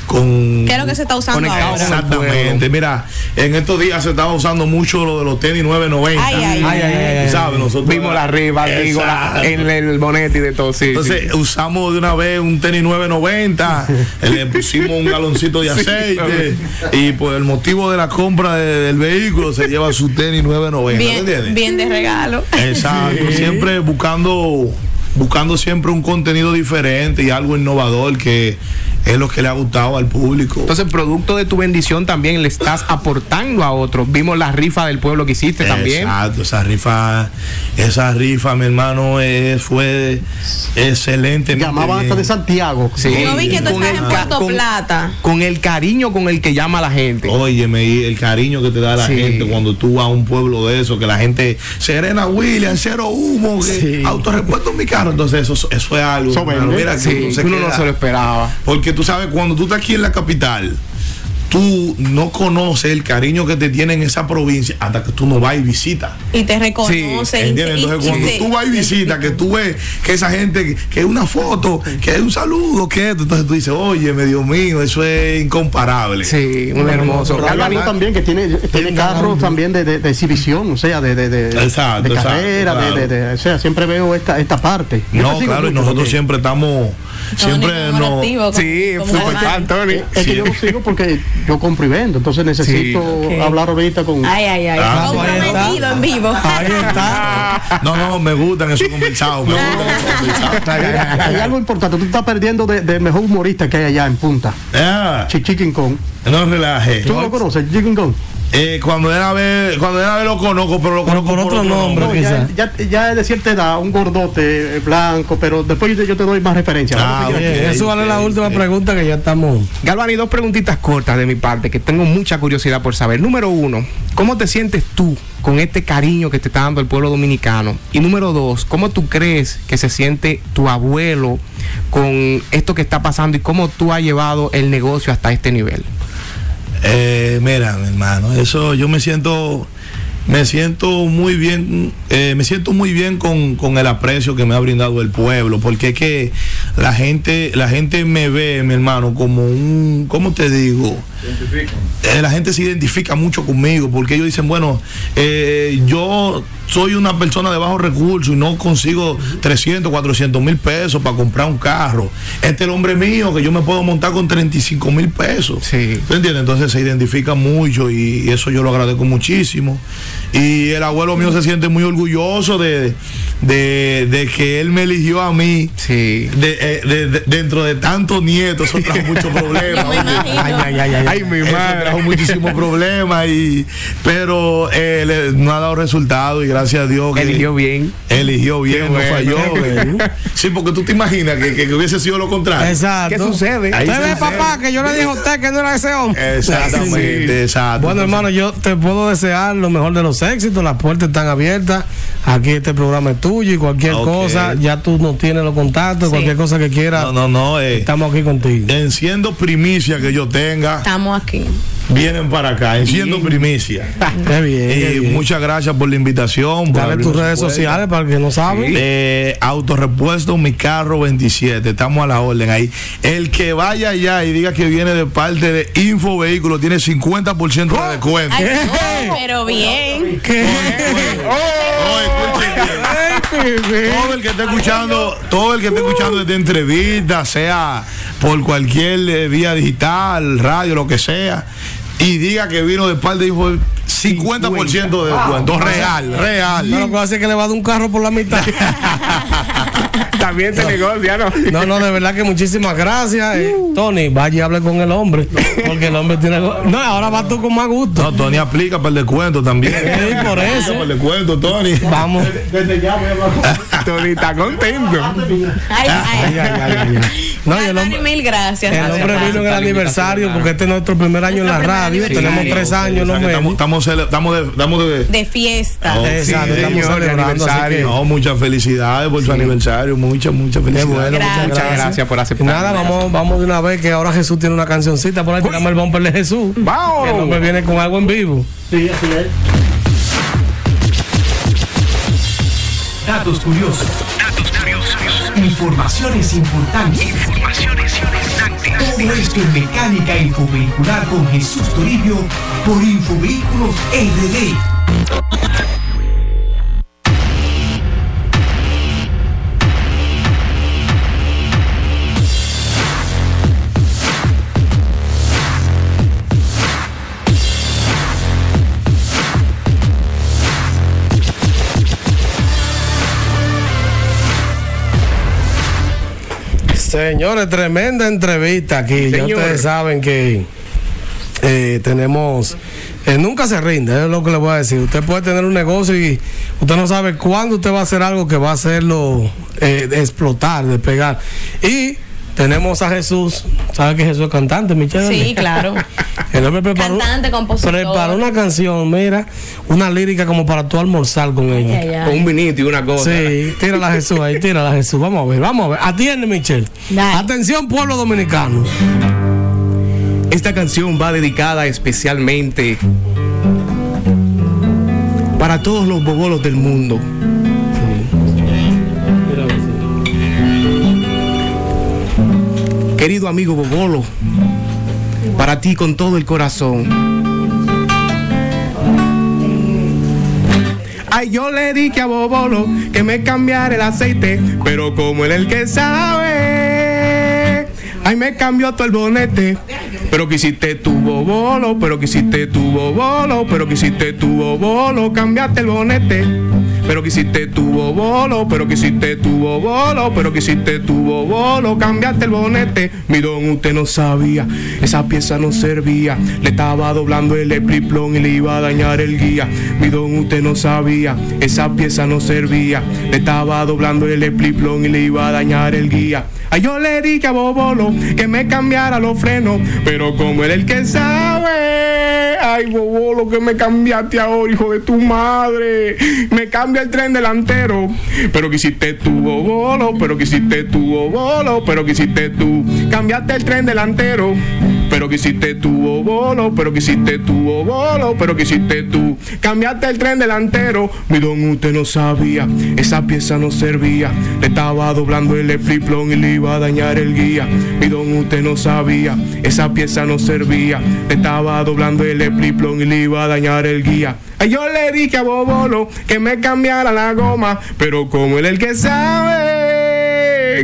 con... ¿Qué es lo que se está usando ahora? con el Exactamente, mira, en estos días se estaba usando mucho lo de los tenis 990. Ay, ay, Ay, ay, ay, ay. ¿Sabes? Nosotros Vimos la arriba, digo, la- en el bonete y de todo, sí. Entonces sí. usamos de una vez un tenis 990, le pusimos un galoncito de Sí, aceite y por el motivo de la compra de- del vehículo se lleva su tenis 990. ¿me Bien, entiendes? bien de regalo. Exacto, siempre buscando buscando siempre un contenido diferente y algo innovador que es lo que le ha gustado al público. Entonces, producto de tu bendición también le estás aportando a otros. Vimos la rifa del pueblo que hiciste también. Exacto, esa rifa, esa rifa, mi hermano, eh, fue excelente. Llamaban hasta de Santiago. Sí. Yo vi que tú Con estás el en Puerto con- Plata. Con el cariño con el que llama la gente. Óyeme, y el cariño que te da la Sí. gente cuando tú vas a un pueblo de eso, que la gente, Serena Williams, cero humo, que Sí. autorrepuesto en mi carro. Entonces, eso, eso es algo. Mira que uno se uno no se lo esperaba. Porque tú sabes, cuando tú estás aquí en la capital, tú no conoces el cariño que te tiene en esa provincia hasta que tú no vas y visitas. Y te reconoce. y- ¿Entiendes? y- Entonces, y cuando tú vas y visitas, que tú ves que esa gente, que- es una foto, que es un saludo, que esto, entonces tú dices, oye, Dios mío, eso es incomparable. Sí, muy hermoso. Galvani, también que tiene, tiene carros también de, de, de exhibición, o sea, de, de, de, Exacto, de exacto, carrera, claro. de, de- de- o sea, siempre veo esta, esta parte. No, claro, y nosotros porque- siempre estamos, siempre como- Sí, super fan, Tony. Es que yo lo sigo porque yo compro y vendo, entonces necesito Ok. hablar ahorita con... Ay, ay, ay. Ah, Comprometido en vivo. Ahí está. No, no, me gustan esos conversados, me gustan esos conversados. Hay algo importante, tú estás perdiendo de- del mejor humorista que hay allá en Punta, Ah, Chi- Chicken Kong. no relaje. ¿Tú lo conoces, Chicken Kong? Eh, cuando era vez, cuando era vez lo conozco, pero lo Pero conozco por otro nombre. No, ya, ya, ya es de cierta edad, un gordote eh, blanco, pero después yo te, yo te doy más referencias. Ah, Vamos a seguir ok. aquí. Eso vale la última pregunta que ya estamos. Galvani, dos preguntitas cortas de mi parte que tengo mucha curiosidad por saber. Número uno, ¿cómo te sientes tú con este cariño que te está dando el pueblo dominicano? Y número dos, ¿cómo tú crees que se siente tu abuelo con esto que está pasando y cómo tú has llevado el negocio hasta este nivel? Eh, mira, mi hermano, eso yo me siento, me siento muy bien, eh, me siento muy bien con, con el aprecio que me ha brindado el pueblo, porque es que la gente, la gente me ve, mi hermano, como un, ¿cómo te digo? Eh, la gente se identifica mucho conmigo porque ellos dicen, bueno, eh, yo soy una persona de bajos recursos y no consigo 300, 400 mil pesos para comprar un carro. Este es el hombre mío que yo me puedo montar con 35 mil pesos. Sí. ¿Tú entiendes? Entonces se identifica mucho y, y eso yo lo agradezco muchísimo. Y el abuelo mío se siente muy orgulloso de, de, de que él me eligió a mí. Sí. De, eh, de- de- dentro de tantos nietos, eso trajo muchos problemas. Ay, ay, ay, ay. Mi Eso madre. trajo muchísimos problemas y pero eh, le- no ha dado resultado y gracias a Dios que Eligió bien. eligió bien, no falló. Bueno. Sí, porque tú te imaginas que, que- que hubiese sido lo contrario. Exacto. ¿Qué sucede? Ahí Usted ve, sucede. papá, que yo le dije a usted que no era ese hombre. Exactamente, exacto. Bueno, hermano, yo te puedo desear lo mejor de los éxitos. Las puertas están abiertas. Aquí este programa es tuyo y cualquier cosa, ya tú no tienes los contactos. Sí. Cualquier cosa que quieras, No, no, no. eh, estamos aquí contigo. enciendo primicia que yo tenga, Estamos aquí. vienen para acá. Enciendo primicia. Qué bien. qué Y bien. muchas gracias por la invitación. Dale tus redes puerta. sociales para el que no sabe. Eh, autorepuesto mi carro 27 estamos a la orden ahí el que vaya allá y diga que viene de parte de Info Vehículo tiene 50% de descuento Ay, no, pero bien. ¿Qué? Oh, escuchen bien. todo el que esté escuchando todo el que esté escuchando esta entrevista sea por cualquier eh, vía digital radio lo que sea. Y diga que vino de parte de Info 50% de descuento. Real real. No, lo que es que le va a dar un carro por la mitad. También se negocia, ¿no? No, no, de verdad que muchísimas gracias. Eh, Tony, vaya y hable con el hombre. Porque el hombre tiene. No, ahora vas tú con más gusto. No, Tony aplica para el descuento también. Sí, por eso. Para el descuento, Tony. Vamos. Desde ya voy a hablar con- Tony está contento. Ay, Ay, ay, ay, ay, ay. No, y el hombre, mil gracias. el Gracias, hombre vino en el aniversario porque este es nuestro primer año en la radio. Tenemos tres años, O no menos. estamos, estamos, cele- estamos de, estamos de- De fiesta. Oh, Exacto, sí, estamos celebrando. Así aniversario. que, No, muchas felicidades por su aniversario. Muchas, muchas qué felicidades. bueno, muchas Gracias. gracias. Gracias por aceptar. Nada, vamos, vamos de una vez que ahora Jesús tiene una cancioncita por ahí. Tiramos el bumper de Jesús. ¡Vamos! El hombre viene con algo en vivo. Sí, así es. Datos curiosos. Informaciones importantes. Todo esto en mecánica infovehicular con Jesús Toribio por Infovehículos RD. Señores, tremenda entrevista aquí. Ya ustedes saben que eh, tenemos. eh, nunca se rinde, es lo que le voy a decir. Usted puede tener un negocio y usted no sabe cuándo usted va a hacer algo que va a hacerlo eh, explotar, despegar. Y tenemos a Jesús. ¿Sabe que Jesús es cantante, Michelle? Sí, claro. El hombre preparó, Cantante, compositor. preparó una canción, mira, una lírica como para tu almorzar con ella. Ay, ay, Con un vinito y una cosa. Sí, tírala a Jesús ahí, tírala a Jesús. Vamos a ver, vamos a ver. Atiende, Michelle. Dale. Atención, pueblo dominicano. Esta canción va dedicada especialmente para todos los bobolos del mundo. Querido amigo Bobolo, para ti con todo el corazón. Ay, yo le dije a Bobolo que me cambiara el aceite, pero como él el que sabe, ay, me cambió todo el bonete. Pero quisiste tu bobolo, pero quisiste tu bobolo, pero quisiste tu bobolo, cambiaste el bonete. Pero quisiste tu bobolo, pero quisiste tu bobolo, pero quisiste tu bobolo, cambiaste el bonete. Mi don, usted no sabía, esa pieza no servía. Le estaba doblando el epliplón y le iba a dañar el guía. Mi don, usted no sabía, esa pieza no servía. Le estaba doblando el epliplón y le iba a dañar el guía. Ay, yo le dije a Bobolo que me cambiara los frenos, pero como él el que sabe, ay Bobolo que me cambiaste ahora, hijo de tu madre, me cambia el tren delantero, pero que hiciste tú Bobolo, pero que hiciste tú Bobolo, pero que hiciste tú, cambiaste el tren delantero. Pero que hiciste tú, bobolo, pero que hiciste tú, bobolo, pero que hiciste tú. Cambiaste el tren delantero, mi don usted no sabía, esa pieza no servía. Le estaba doblando el epliplón y le iba a dañar el guía. Mi don usted no sabía, esa pieza no servía. Le estaba doblando el epliplón y le iba a dañar el guía. Yo le dije a Bobolo que me cambiara la goma, pero como él el que sabe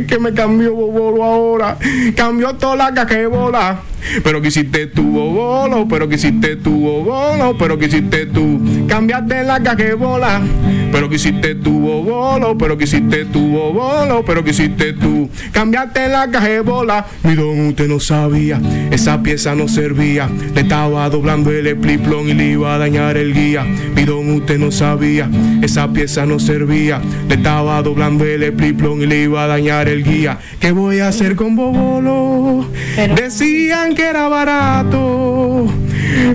que me cambió Bobolo ahora, cambió toda la cajebola. Pero que hiciste tú, bobolo, pero que hiciste tú, bobolo, pero que hiciste tú. Cambiaste la cajebola. Pero que hiciste tú, bobolo, pero que hiciste tú, bobolo, pero que hiciste tú. Cambiaste la cajebola. Mi don, usted no sabía, esa pieza no servía. Le estaba doblando el epliplón y le iba a dañar el guía. Mi don, usted no sabía, esa pieza no servía. Le estaba doblando el epliplón y le iba a dañar el guía. ¿Qué voy a hacer con bobolo? Decían que era barato.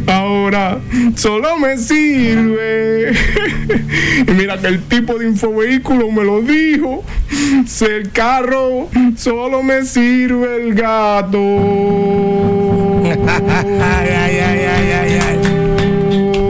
Ahora solo me sirve. y mira que el tipo de infovehículo me lo dijo. Si el carro solo me sirve el gato. ay, ay, ay, ay, ay, ay.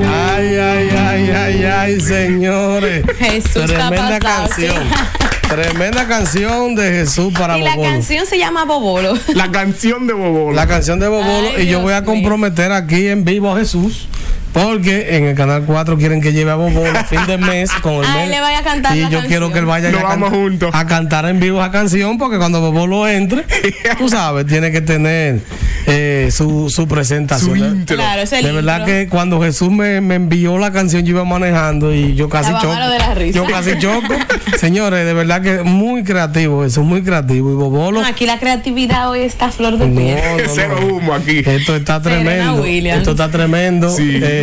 Ay, ay, ay, ay, ay, señores. Jesús Tremenda canción. Tremenda canción de Jesús para Y la Bobolo. canción se llama Bobolo. La canción de Bobolo. La canción de Bobolo Ay, y yo voy a Dios comprometer aquí en vivo a Jesús. Porque en el canal 4 quieren que lleve a Bobolo a fin de mes con el A mes. él le vaya a cantar Y la yo canción. quiero que él vaya a, vamos juntos. a cantar en vivo esa canción porque cuando Bobolo entre, tú sabes, tiene que tener eh, su, su presentación. Su De- intro. Claro, es el de verdad intro. que cuando Jesús me, me envió la canción yo iba manejando y yo casi choco. malo de la risa. Yo casi choco. Señores, de verdad que muy creativo, eso muy creativo. Y Bobolo. No, aquí la creatividad hoy está a flor de No, piel. no, Cero no. humo aquí. Esto está tremendo. Esto está tremendo. Sí. Eh,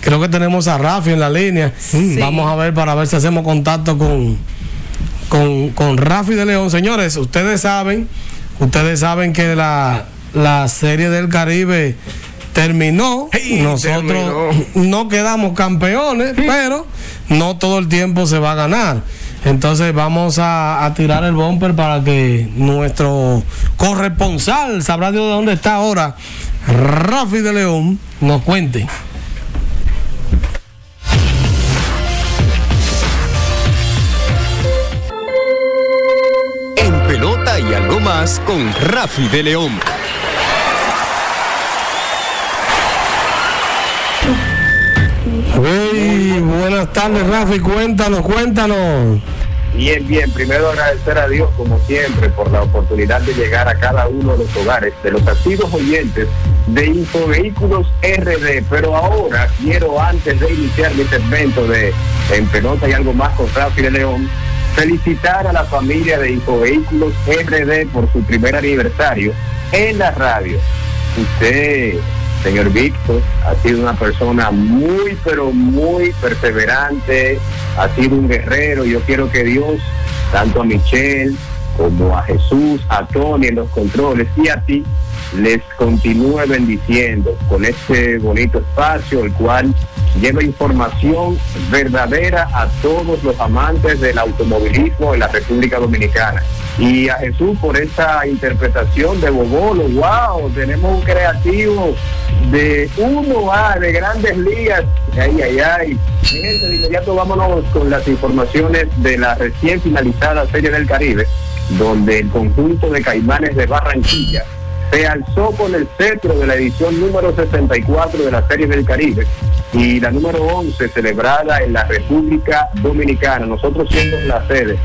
creo que tenemos a Rafi en la línea. Sí. Vamos a ver para ver si hacemos contacto con, con, con Rafi de León. Señores, ustedes saben, ustedes saben que la, la serie del Caribe terminó. Hey, Nosotros terminó. no quedamos campeones, pero no todo el tiempo se va a ganar. Entonces vamos a, a tirar el bumper para que nuestro corresponsal, sabrá de dónde está ahora, Rafi de León, nos cuente. Más con Rafi de León. Hey, buenas tardes, Rafi, cuéntanos, cuéntanos. Bien, bien. Primero agradecer a Dios, como siempre, por la oportunidad de llegar a cada uno de los hogares de los activos oyentes de Infovehículos RD. Pero ahora quiero, antes de iniciar mi segmento de En Pelota y algo más con Rafi de León, felicitar a la familia de Infovehículos RD por su primer aniversario en la radio. Usted, señor Víctor, ha sido una persona muy, pero muy perseverante, ha sido un guerrero. Yo quiero que Dios, tanto a Michelle como a Jesús, a Tony en los controles y a ti, les continúe bendiciendo con este bonito espacio, el cual lleva información verdadera a todos los amantes del automovilismo en la República Dominicana. Y a Jesús por esa interpretación de Bobolo, wow, tenemos un creativo de 1A, de grandes ligas. Ay, ay, ay. Gente, de inmediato vámonos con las informaciones de la recién finalizada Serie del Caribe, donde el conjunto de Caimanes de Barranquilla se alzó con el cetro de la edición número 64 de la Serie del Caribe y la número 11 celebrada en la República Dominicana, nosotros siendo la sede.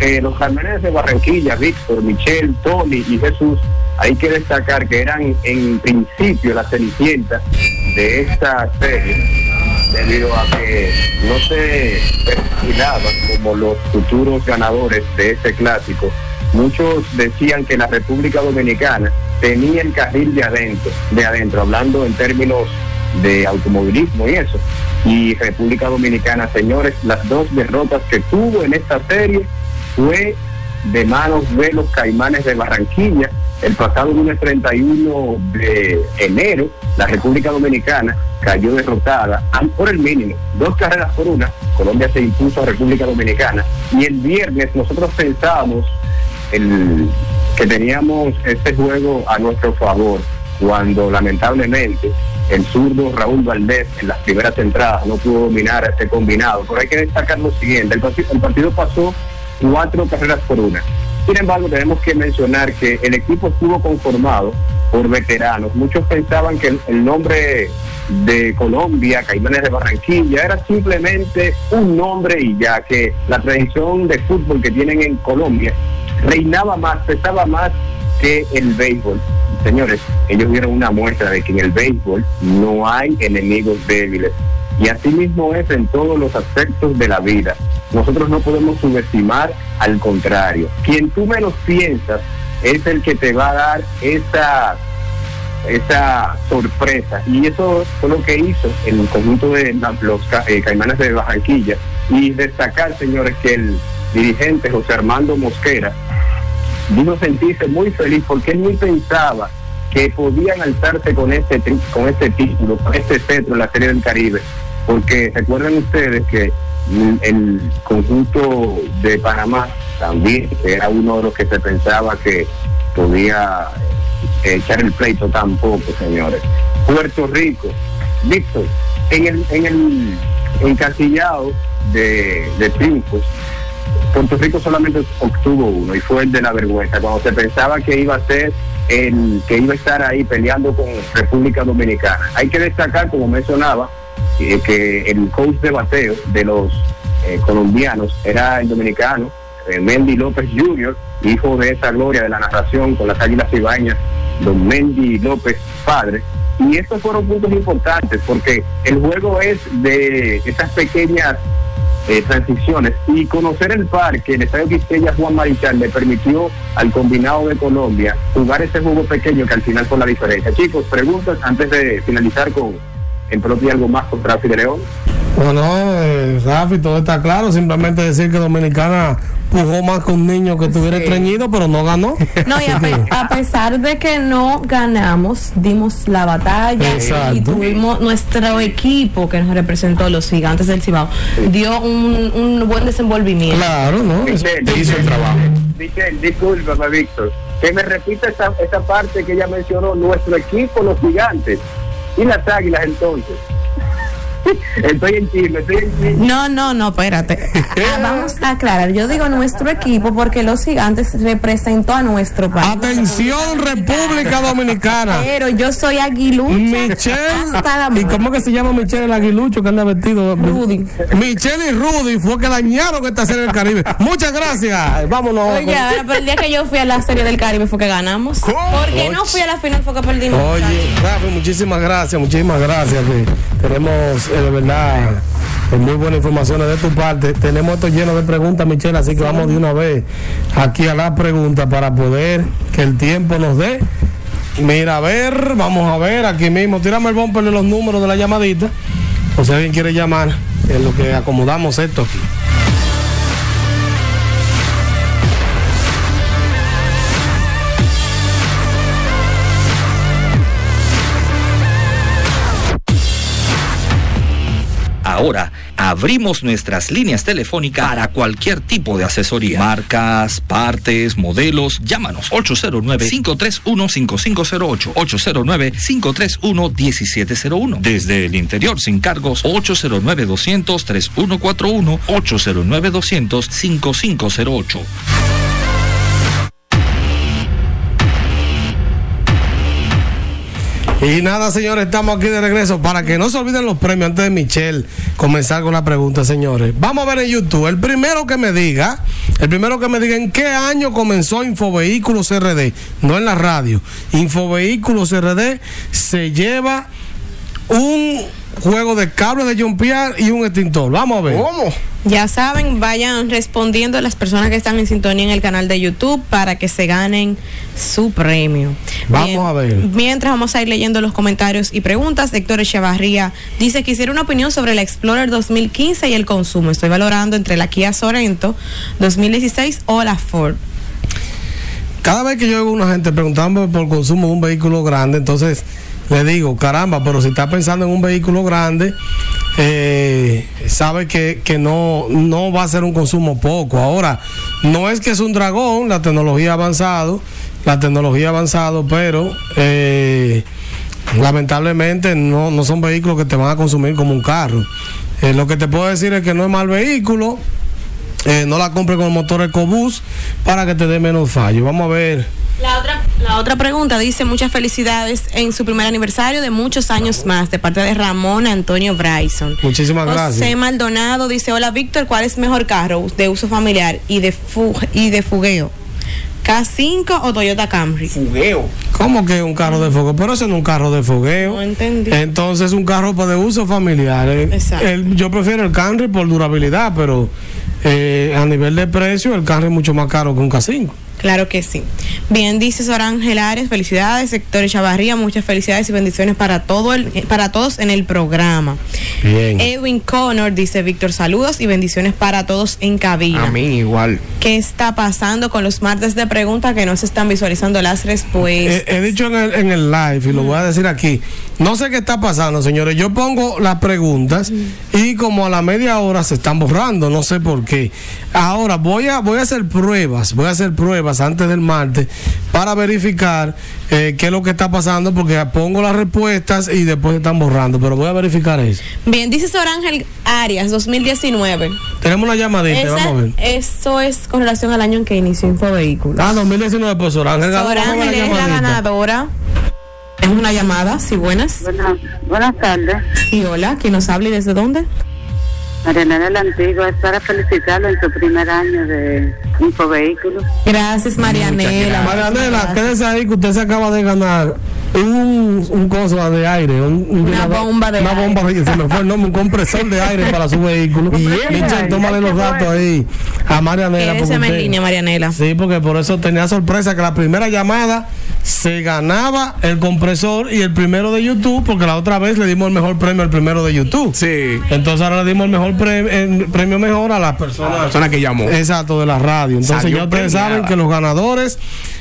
Eh, los Carmenes de Barranquilla, Víctor, Michelle, Tony y Jesús, hay que destacar que eran en principio la cenicienta de esta serie, debido a que no se perfilaban como los futuros ganadores de este clásico. Muchos decían que la República Dominicana tenía el carril de adentro, de adentro, hablando en términos de automovilismo y eso. Y República Dominicana, señores, las dos derrotas que tuvo en esta serie fue de manos de los Caimanes de Barranquilla. El pasado lunes 31 de enero, la República Dominicana cayó derrotada por el mínimo, dos carreras por una. Colombia se impuso a República Dominicana. Y el viernes nosotros pensábamos el, que teníamos este juego a nuestro favor, cuando lamentablemente el zurdo Raúl Valdés en las primeras entradas no pudo dominar este combinado. Pero hay que destacar lo siguiente, el partido, el partido pasó cuatro carreras por una. Sin embargo, tenemos que mencionar que el equipo estuvo conformado por veteranos. Muchos pensaban que el, nombre de Colombia, Caimanes de Barranquilla, era simplemente un nombre y ya que la tradición de fútbol que tienen en Colombia reinaba más, pesaba más que el béisbol. Señores, ellos dieron una muestra de que en el béisbol no hay enemigos débiles. Y así mismo es en todos los aspectos de la vida. Nosotros no podemos subestimar, al contrario. Quien tú menos piensas es el que te va a dar esa, esa sorpresa. Y eso fue lo que hizo el conjunto de los eh, Caimanes de Barranquilla. Y destacar, señores, que el dirigente José Armando Mosquera vino sentirse muy feliz porque él ni pensaba que podían alzarse con este con este título, con este centro en la Serie del Caribe, porque recuerden ustedes que el conjunto de Panamá también era uno de los que se pensaba que podía echar el pleito tampoco, señores. Puerto Rico, Víctor, en el, en el encasillado de, de triunfos, Puerto Rico solamente obtuvo uno y fue el de la vergüenza, cuando se pensaba que iba a ser el que iba a estar ahí peleando con República Dominicana. Hay que destacar, como mencionaba, eh, que el coach de bateo de los eh, colombianos era el dominicano, eh, Mendy López Jr., hijo de esa gloria de la narración con las águilas cibañas, don Mendy López padre. Y estos fueron puntos importantes porque el juego es de esas pequeñas transiciones y conocer el parque, el Estadio Quisqueya Juan Marichal le permitió al combinado de Colombia jugar ese juego pequeño que al final fue la diferencia. Chicos, preguntas antes de finalizar con en propio algo más con Rafi de León. Bueno, eh, Rafi, todo está claro. Simplemente decir que Dominicana pujó más con un niño que estuviera Sí. estreñido, pero no ganó. No, y a, pe- a pesar de que no ganamos, dimos la batalla Exacto. y tuvimos nuestro equipo que nos representó, los gigantes del Cibao, dio un, un buen desenvolvimiento. Claro, ¿no? Michelle, hizo el trabajo. Michelle, discúlpame, Víctor. Que me repita esa, esa parte que ella mencionó, nuestro equipo, los gigantes. Y las águilas, entonces. Estoy en chisme, estoy en chisme. No, no, no, espérate. Ah, vamos a aclarar. Yo digo nuestro equipo porque los gigantes representó a nuestro país. Atención, República Dominicana. Pero yo soy aguilucha. Michelle, hasta la ¿y cómo que se llama Michelle el aguilucho que anda vestido? Rudy. Michelle y Rudy fue que dañaron esta serie del Caribe. Muchas gracias. Vámonos. Oye, ahora, pero el día que yo fui a la serie del Caribe fue que ganamos. ¿Cómo? Porque no fui a la final fue que perdimos. Oye, Rafi, muchísimas gracias, muchísimas gracias. que tenemos, eh, de verdad, muy buenas informaciones de tu parte. Tenemos esto lleno de preguntas, Michelle, así que vamos de una vez aquí a las preguntas para poder que el tiempo nos dé. Mira, a ver, vamos a ver aquí mismo. Tírame el bumper de los números de la llamadita. O si alguien quiere llamar, en lo que acomodamos esto aquí. Ahora abrimos nuestras líneas telefónicas para cualquier tipo de asesoría. Marcas, partes, modelos. Llámanos 809-531-5508. 809-531-1701. Desde el interior sin cargos 809-200-3141. 809-200-5508. Y nada, señores, estamos aquí de regreso. Para que no se olviden los premios antes de Michelle comenzar con la pregunta, señores. Vamos a ver en YouTube. El primero que me diga, el primero que me diga en qué año comenzó Infovehículos RD, no en la radio. Infovehículos RD se lleva un juego de cable de jumpear y un extintor. Vamos a ver. ¿Cómo? Ya saben, vayan respondiendo las personas que están en sintonía en el canal de YouTube para que se ganen su premio. Vamos a ver. Mientras vamos a ir leyendo los comentarios y preguntas, Héctor Echevarría dice que hiciera una opinión sobre la Explorer 2015 y el consumo. Estoy valorando entre la Kia Sorento 2016 o la Ford. Cada vez que yo oigo una gente preguntándome por consumo de un vehículo grande, entonces le digo, caramba, pero si está pensando en un vehículo grande, eh, sabe que, que no, no va a ser un consumo poco. Ahora, no es que es un dragón, la tecnología ha avanzado, la tecnología avanzado, pero eh, lamentablemente no, no son vehículos que te van a consumir como un carro. Eh, lo que te puedo decir es que no es mal vehículo, eh, no la compre con el motor EcoBoost para que te dé menos fallo. Vamos a ver. La otra, la otra pregunta dice muchas felicidades en su primer aniversario de muchos años más de parte de Ramón Antonio Bryson. Muchísimas gracias. José Maldonado dice, hola Víctor, ¿cuál es mejor carro de uso familiar y de, fu y de fugueo? ¿K5 o Toyota Camry? Fugueo. ¿Cómo que un carro de fogueo? Pero ese no es un carro de fogueo. No entendí. Entonces un carro para de uso familiar. Eh, Exacto. el- yo prefiero el Camry por durabilidad, pero eh, a nivel de precio el Camry es mucho más caro que un K5. Claro que sí. Bien, dice Sora Ángel Arias, felicidades, sector Chavarría, muchas felicidades y bendiciones para todo el, eh, para todos en el programa. Bien. Edwin Connor dice Víctor, saludos y bendiciones para todos en cabina. A mí igual. ¿Qué está pasando con los martes de pregunta que no se están visualizando las respuestas? He, he dicho en el, en el live y lo voy a decir aquí. No sé qué está pasando, señores. Yo pongo las preguntas y como a la media hora se están borrando. No sé por qué. Ahora voy a voy a hacer pruebas. Voy a hacer pruebas antes del martes para verificar eh, qué es lo que está pasando porque pongo las respuestas y después se están borrando. Pero voy a verificar eso. Bien, dice Sora Ángel Arias, 2019. Tenemos una llamadita. Esa- vamos a ver. eso es con relación al año en que inició Infovehículos. Ah, 2019, pues Sor Ángel ver Ángel es la ganadora. Tenemos una llamada, sí, buenas. Buenas tardes. Sí, hola, ¿quién nos habla y desde dónde? Mariana de la Antigua, es para felicitarlo en su primer año de Infovehículos. Gracias, Marianela. Marianela, quédese ahí que usted se acaba de ganar un, un cosa de aire. un- un- Una bomba de una aire. bomba de- se me fue el nombre, un compresor de aire para su vehículo. Michelle, tómale los datos ahí a Marianela. Quédese en línea, Marianela. Sí, porque por eso tenía sorpresa que la primera llamada se ganaba el compresor y el primero de YouTube, porque la otra vez le dimos el mejor premio al primero de YouTube. Sí. Entonces ahora le dimos el mejor premio, el premio mejor a las personas. La persona que llamó. Exacto, de la radio. Entonces Salió ya ustedes premiada. saben que los ganadores,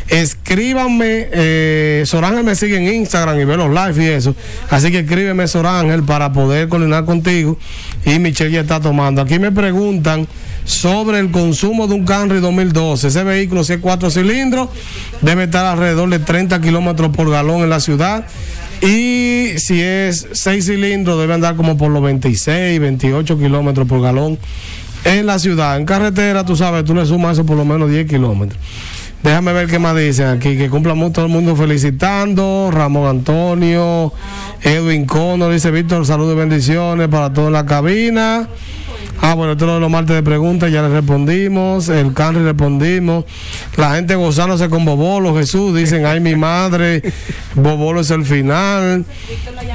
escríbanme, eh, Sorángel me sigue en Instagram y ve los live y eso. Así que escríbeme Sorángel para poder coordinar contigo. Y Michelle ya está tomando. Aquí me preguntan sobre el consumo de un Camry 2012. Ese vehículo, si es cuatro cilindros, debe estar alrededor de 30 kilómetros por galón en la ciudad. Y si es seis cilindros, debe andar como por los 26, 28 kilómetros por galón en la ciudad. En carretera, tú sabes, tú le sumas eso por lo menos 10 kilómetros. Déjame ver qué más dicen aquí. Que cumplamos todo el mundo felicitando. Ramón Antonio, Edwin Cono, dice Víctor, saludos y bendiciones para toda la cabina. Ah, bueno, esto es lo de los martes de preguntas, ya le respondimos. El Canry respondimos. La gente gozándose con Bobolo, Jesús. Dicen, ay, mi madre, Bobolo es el final.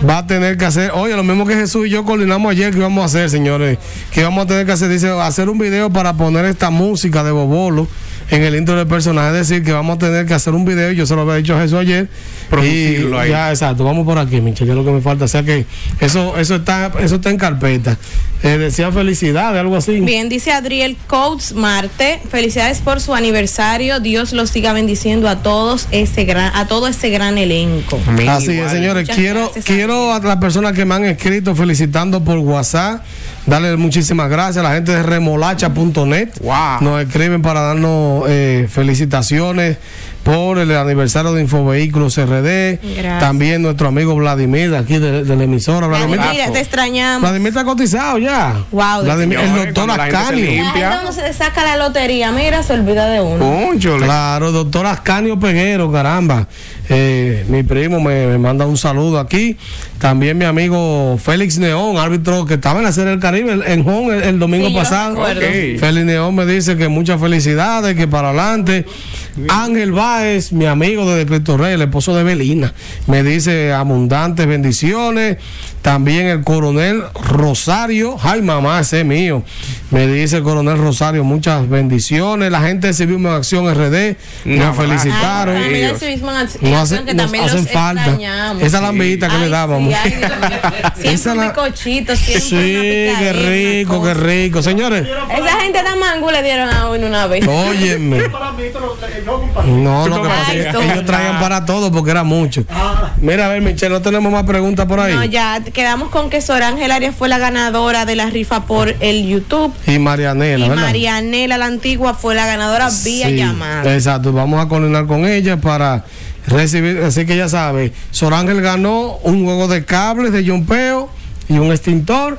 Va a tener que hacer, oye, lo mismo que Jesús y yo coordinamos ayer que íbamos a hacer, señores. Que vamos a tener que hacer, dice, hacer un video para poner esta música de Bobolo en el intro del personaje. Es decir, que vamos a tener que hacer un video. Yo se lo había dicho a Jesús ayer. Producirlo Y ahí. Ya, exacto. Vamos por aquí, Michelle, que es lo que me falta. O sea que eso, eso está, eso está en carpeta. Eh, decía felicidades, algo así. Bien, dice Adriel Coates Marte, felicidades por su aniversario, Dios los siga bendiciendo a todos ese gran, a todo ese gran elenco. Así es, señores. Muchas Quiero, gracias, quiero a las personas que me han escrito felicitando por WhatsApp darle muchísimas gracias a la gente de remolacha.net. Nos escriben para darnos eh, felicitaciones por el aniversario de Infovehículos RD. Gracias. También nuestro amigo Vladimir, aquí de, de la emisora. Vladimir, Mira, te extrañamos. Vladimir está cotizado ya. Wow, Vladimir, el doctor Ascanio. cuando se saca la lotería, mira, se olvida de uno. Claro, doctor Ascanio Peguero, caramba. Eh, mi primo me, me manda un saludo aquí. También mi amigo Félix Neón, árbitro que estaba en la Serie del Caribe en- en Hong el, el domingo Sí, pasado. Félix Neón me dice que muchas felicidades, que para adelante. Ángel Báez, mi amigo de Cristo Rey, el esposo de Belina, me dice abundantes bendiciones. También el coronel Rosario, ay mamá, ese es mío. Me dice el coronel Rosario, muchas bendiciones. La gente de Civismo en Acción RD abrazo. felicitaron. Ay, No acción hace- que nos hacen falta. Esa lambita que le Ay, dábamos. sí, ay, Siempre la- un bizcochito, siempre Sí, qué rico, qué rico. Señores, Esa gente de mango le dieron a uno una vez. óyeme. No, lo que pasa es que ellos traían para todo porque era mucho. Mira, a ver, Michelle, no tenemos más preguntas por ahí. No, ya quedamos con que Sor Ángel Arias fue la ganadora de la rifa por el YouTube. Y Marianela, Y ¿verdad? Marianela la antigua fue la ganadora vía Sí, llamada. Exacto, vamos a coordinar con ella para recibir, así que ya sabe, Sor Ángel ganó un juego de cables de jumpeo y un extintor.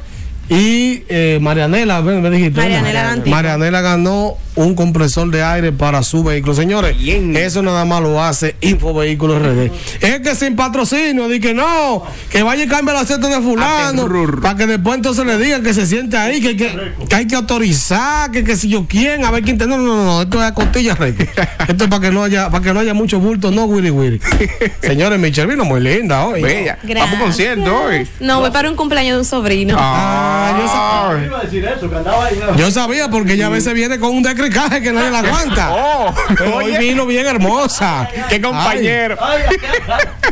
Y eh, Marianela, me me dijiste. Marianela. Marianela ganó un compresor de aire para su vehículo. Señores, eso nada más lo hace Infovehículos RD. Es que sin patrocinio, di que no, que vaya y cambie el aceite de fulano, para que después entonces le digan que se siente ahí, que, que, que hay que autorizar, que, que si yo quién, a ver quién te. No, no, no, no, esto es a costilla recta. Esto es para que no haya, para que no haya mucho bulto, no wiri wiri. Señores, Michelle vino muy linda hoy. Bella. Gracias. Vamos a un concierto hoy. No, voy para un cumpleaños de un sobrino. Ah, yo, sa- Iba a decir eso, que andaba ahí. yo sabía porque ella a veces viene con un decricaje que nadie la aguanta. Oh, Pero hoy oye. vino bien hermosa. Qué compañero.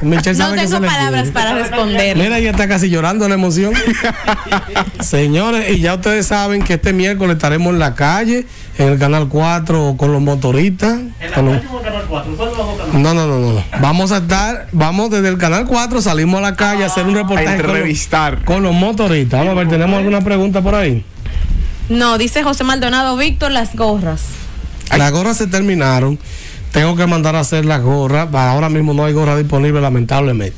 Michelle No sabe que tengo palabras para responder. Mira, ella está casi llorando de la emoción. Señores, y ya ustedes saben que este miércoles estaremos en la calle, en el canal 4, con los motoristas. con los- No, no, no, no. Vamos a estar, vamos desde el canal 4, salimos a la calle a hacer un reportaje A con los, entrevistar. con los motoristas. Vamos a ver, ¿tenemos alguna pregunta por ahí? No, dice José Maldonado, Víctor, las gorras. Las gorras se terminaron. Tengo que mandar a hacer las gorras. Ahora mismo no hay gorra disponible, lamentablemente.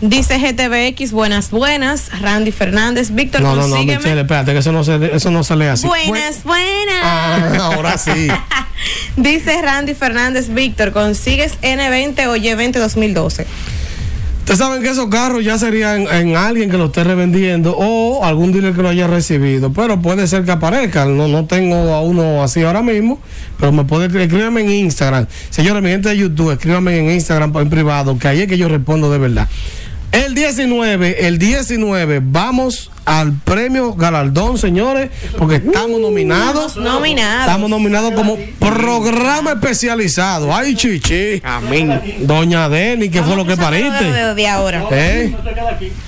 Dice GTVX, buenas, buenas. Randy Fernández, Víctor, No, no, no. Michelle, espérate, que eso no se, eso no se lee así. buenas, buenas. Ah, ahora sí. Dice Randy Fernández, Víctor, consigues N20 o Y20 2012. Ustedes saben que esos carros ya serían en alguien que lo esté revendiendo o algún dealer que lo haya recibido, pero puede ser que aparezcan. No, no tengo a uno así ahora mismo, pero me puede escríbame en Instagram. Señores, mi gente de YouTube, escríbame en Instagram en privado, que ahí es que yo respondo de verdad. El 19, el 19, vamos al premio Galardón, señores, porque estamos nominados. Nominados. Estamos nominados como programa especializado. Ay, chichi. Amén. Doña Deni, ¿qué fue lo que pariste? de ahora. ¿Eh?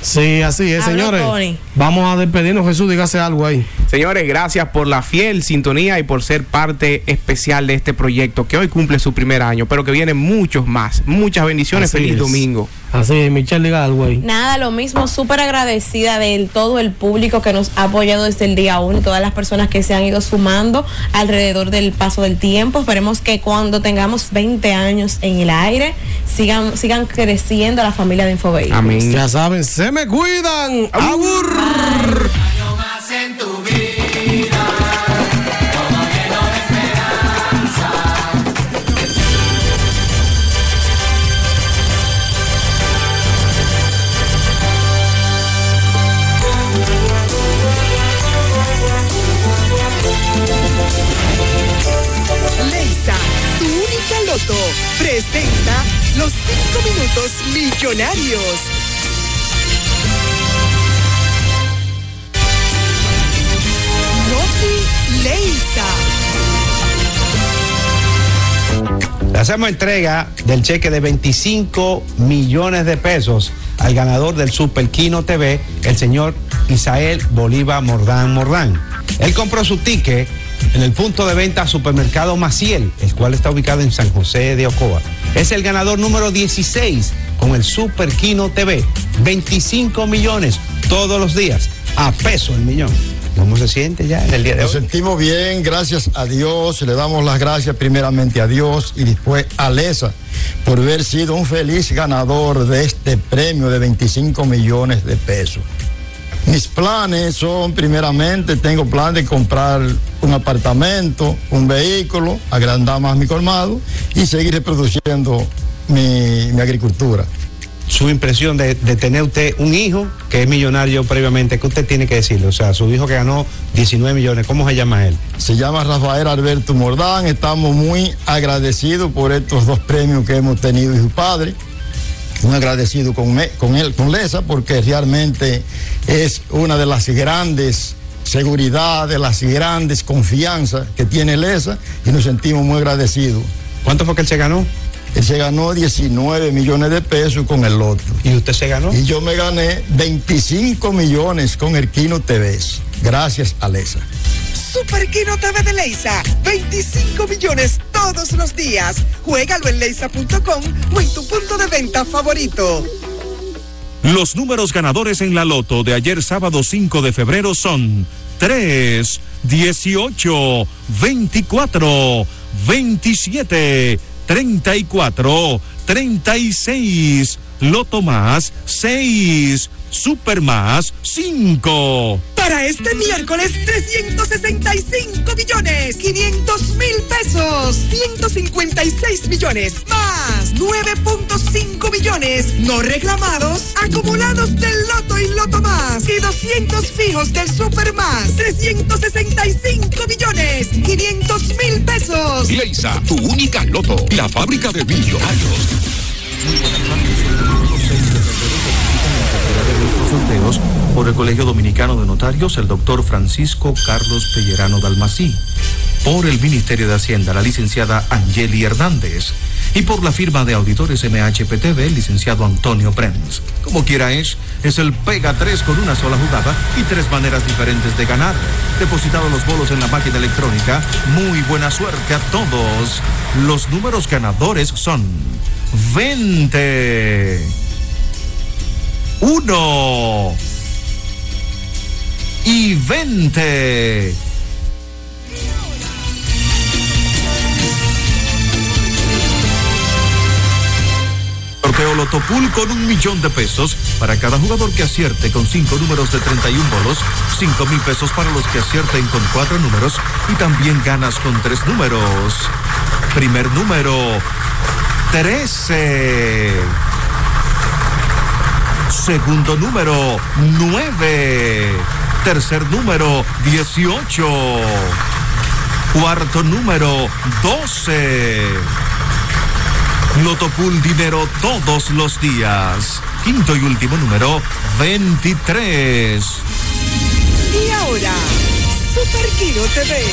Sí, así es, Habló señores. Tony. Vamos a despedirnos, Jesús, dígase algo ahí. Señores, gracias por la fiel sintonía y por ser parte especial de este proyecto que hoy cumple su primer año, pero que vienen muchos más. Muchas bendiciones. Así Feliz es. domingo. Así es, Michelle, diga algo ahí. Nada, lo mismo, súper agradecida de todo el público que nos ha apoyado desde el día uno todas las personas que se han ido sumando alrededor del paso del tiempo. Esperemos que cuando tengamos 20 años en el aire sigan, sigan creciendo la familia de Infovehículos. Amén. Ya saben, se me cuidan. Abur. Leisa, presenta los 5 minutos millonarios. Noti Leisa. Le hacemos entrega del cheque de 25 millones de pesos al ganador del Super Kino TV, el señor Isael Bolívar Mordán Mordán. Él compró su ticket en el punto de venta Supermercado Maciel, el cual está ubicado en San José de Ocoa. Es el ganador número 16 con el Super Kino TV. 25 millones todos los días, a peso el millón. ¿Cómo se siente ya en el día de Nos hoy? sentimos bien, gracias a Dios. Le damos las gracias primeramente a Dios y después a Lesa por haber sido un feliz ganador de este premio de 25 millones de pesos. Mis planes son, primeramente, tengo plan de comprar un apartamento, un vehículo, agrandar más mi colmado y seguir reproduciendo mi, mi agricultura. Su impresión de, de tener usted un hijo que es millonario previamente, ¿qué usted tiene que decirle? O sea, su hijo que ganó 19 millones, ¿cómo se llama él? Se llama Rafael Alberto Mordán. Estamos muy agradecidos por estos dos premios que hemos tenido y su padre. Muy agradecido con, me- con él, con Lesa, porque realmente es una de las grandes seguridad, de las grandes confianzas que tiene Lesa y nos sentimos muy agradecidos. ¿Cuánto fue que él se ganó? Él se ganó 19 millones de pesos con el loto. ¿Y usted se ganó? Y yo me gané 25 millones con el Kino TV. Gracias a Lesa. Super Kino TV de Leisa. 25 millones todos los días. Juégalo en leisa.com o en tu punto de venta favorito. Los números ganadores en la loto de ayer sábado 5 de febrero son 3, 18, 24, 27, 34, 36, Loto más 6, Super más 5. Para este miércoles, 365 millones, 500 mil pesos, 156 millones, más 9.5 millones. No reclamados, acumulados del Loto y Loto Más, y 200 fijos del Super Más, 365 millones, 500 mil pesos. Leisa, tu única loto, la fábrica de millonarios. sorteos por el Colegio Dominicano de Notarios, el doctor Francisco Carlos Pellerano Dalmací. Por el Ministerio de Hacienda, la licenciada Angeli Hernández. Y por la firma de auditores MHPTV, el licenciado Antonio Prens. Como quiera es, es el Pega 3 con una sola jugada y tres maneras diferentes de ganar. Depositado los bolos en la máquina electrónica. Muy buena suerte a todos. Los números ganadores son 20. 1 y 20. Sorteo Lotopool con un millón de pesos para cada jugador que acierte con cinco números de 31 bolos, cinco mil pesos para los que acierten con cuatro números y también ganas con tres números. Primer número, 13. Segundo número, 9. Tercer número, 18. Cuarto número, 12. Lotopool dinero todos los días. Quinto y último número, 23. Y ahora, Super Kino TV.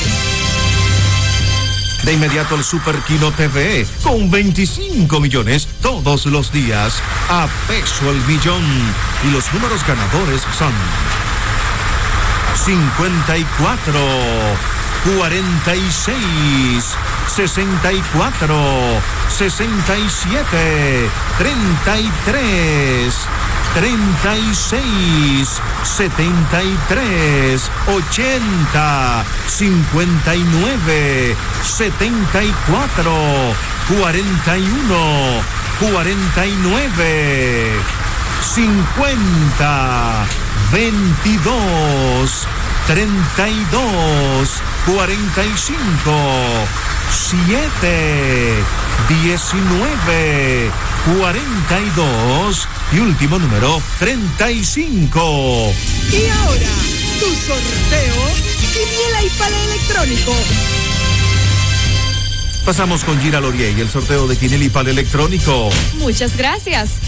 De inmediato el Super Kino TV con 25 millones todos los días a peso el millón. Y los números ganadores son 54, 46, 64, 67, 33, 36, 73, 80, 59, 74, 41, 49, 50, 22, 32, 45, 7, 19, 42 y último número 35. Y ahora, tu sorteo, quiniela y palo electrónico. Pasamos con Gira Lorier y el sorteo de Quinel y Pal Electrónico. Muchas gracias.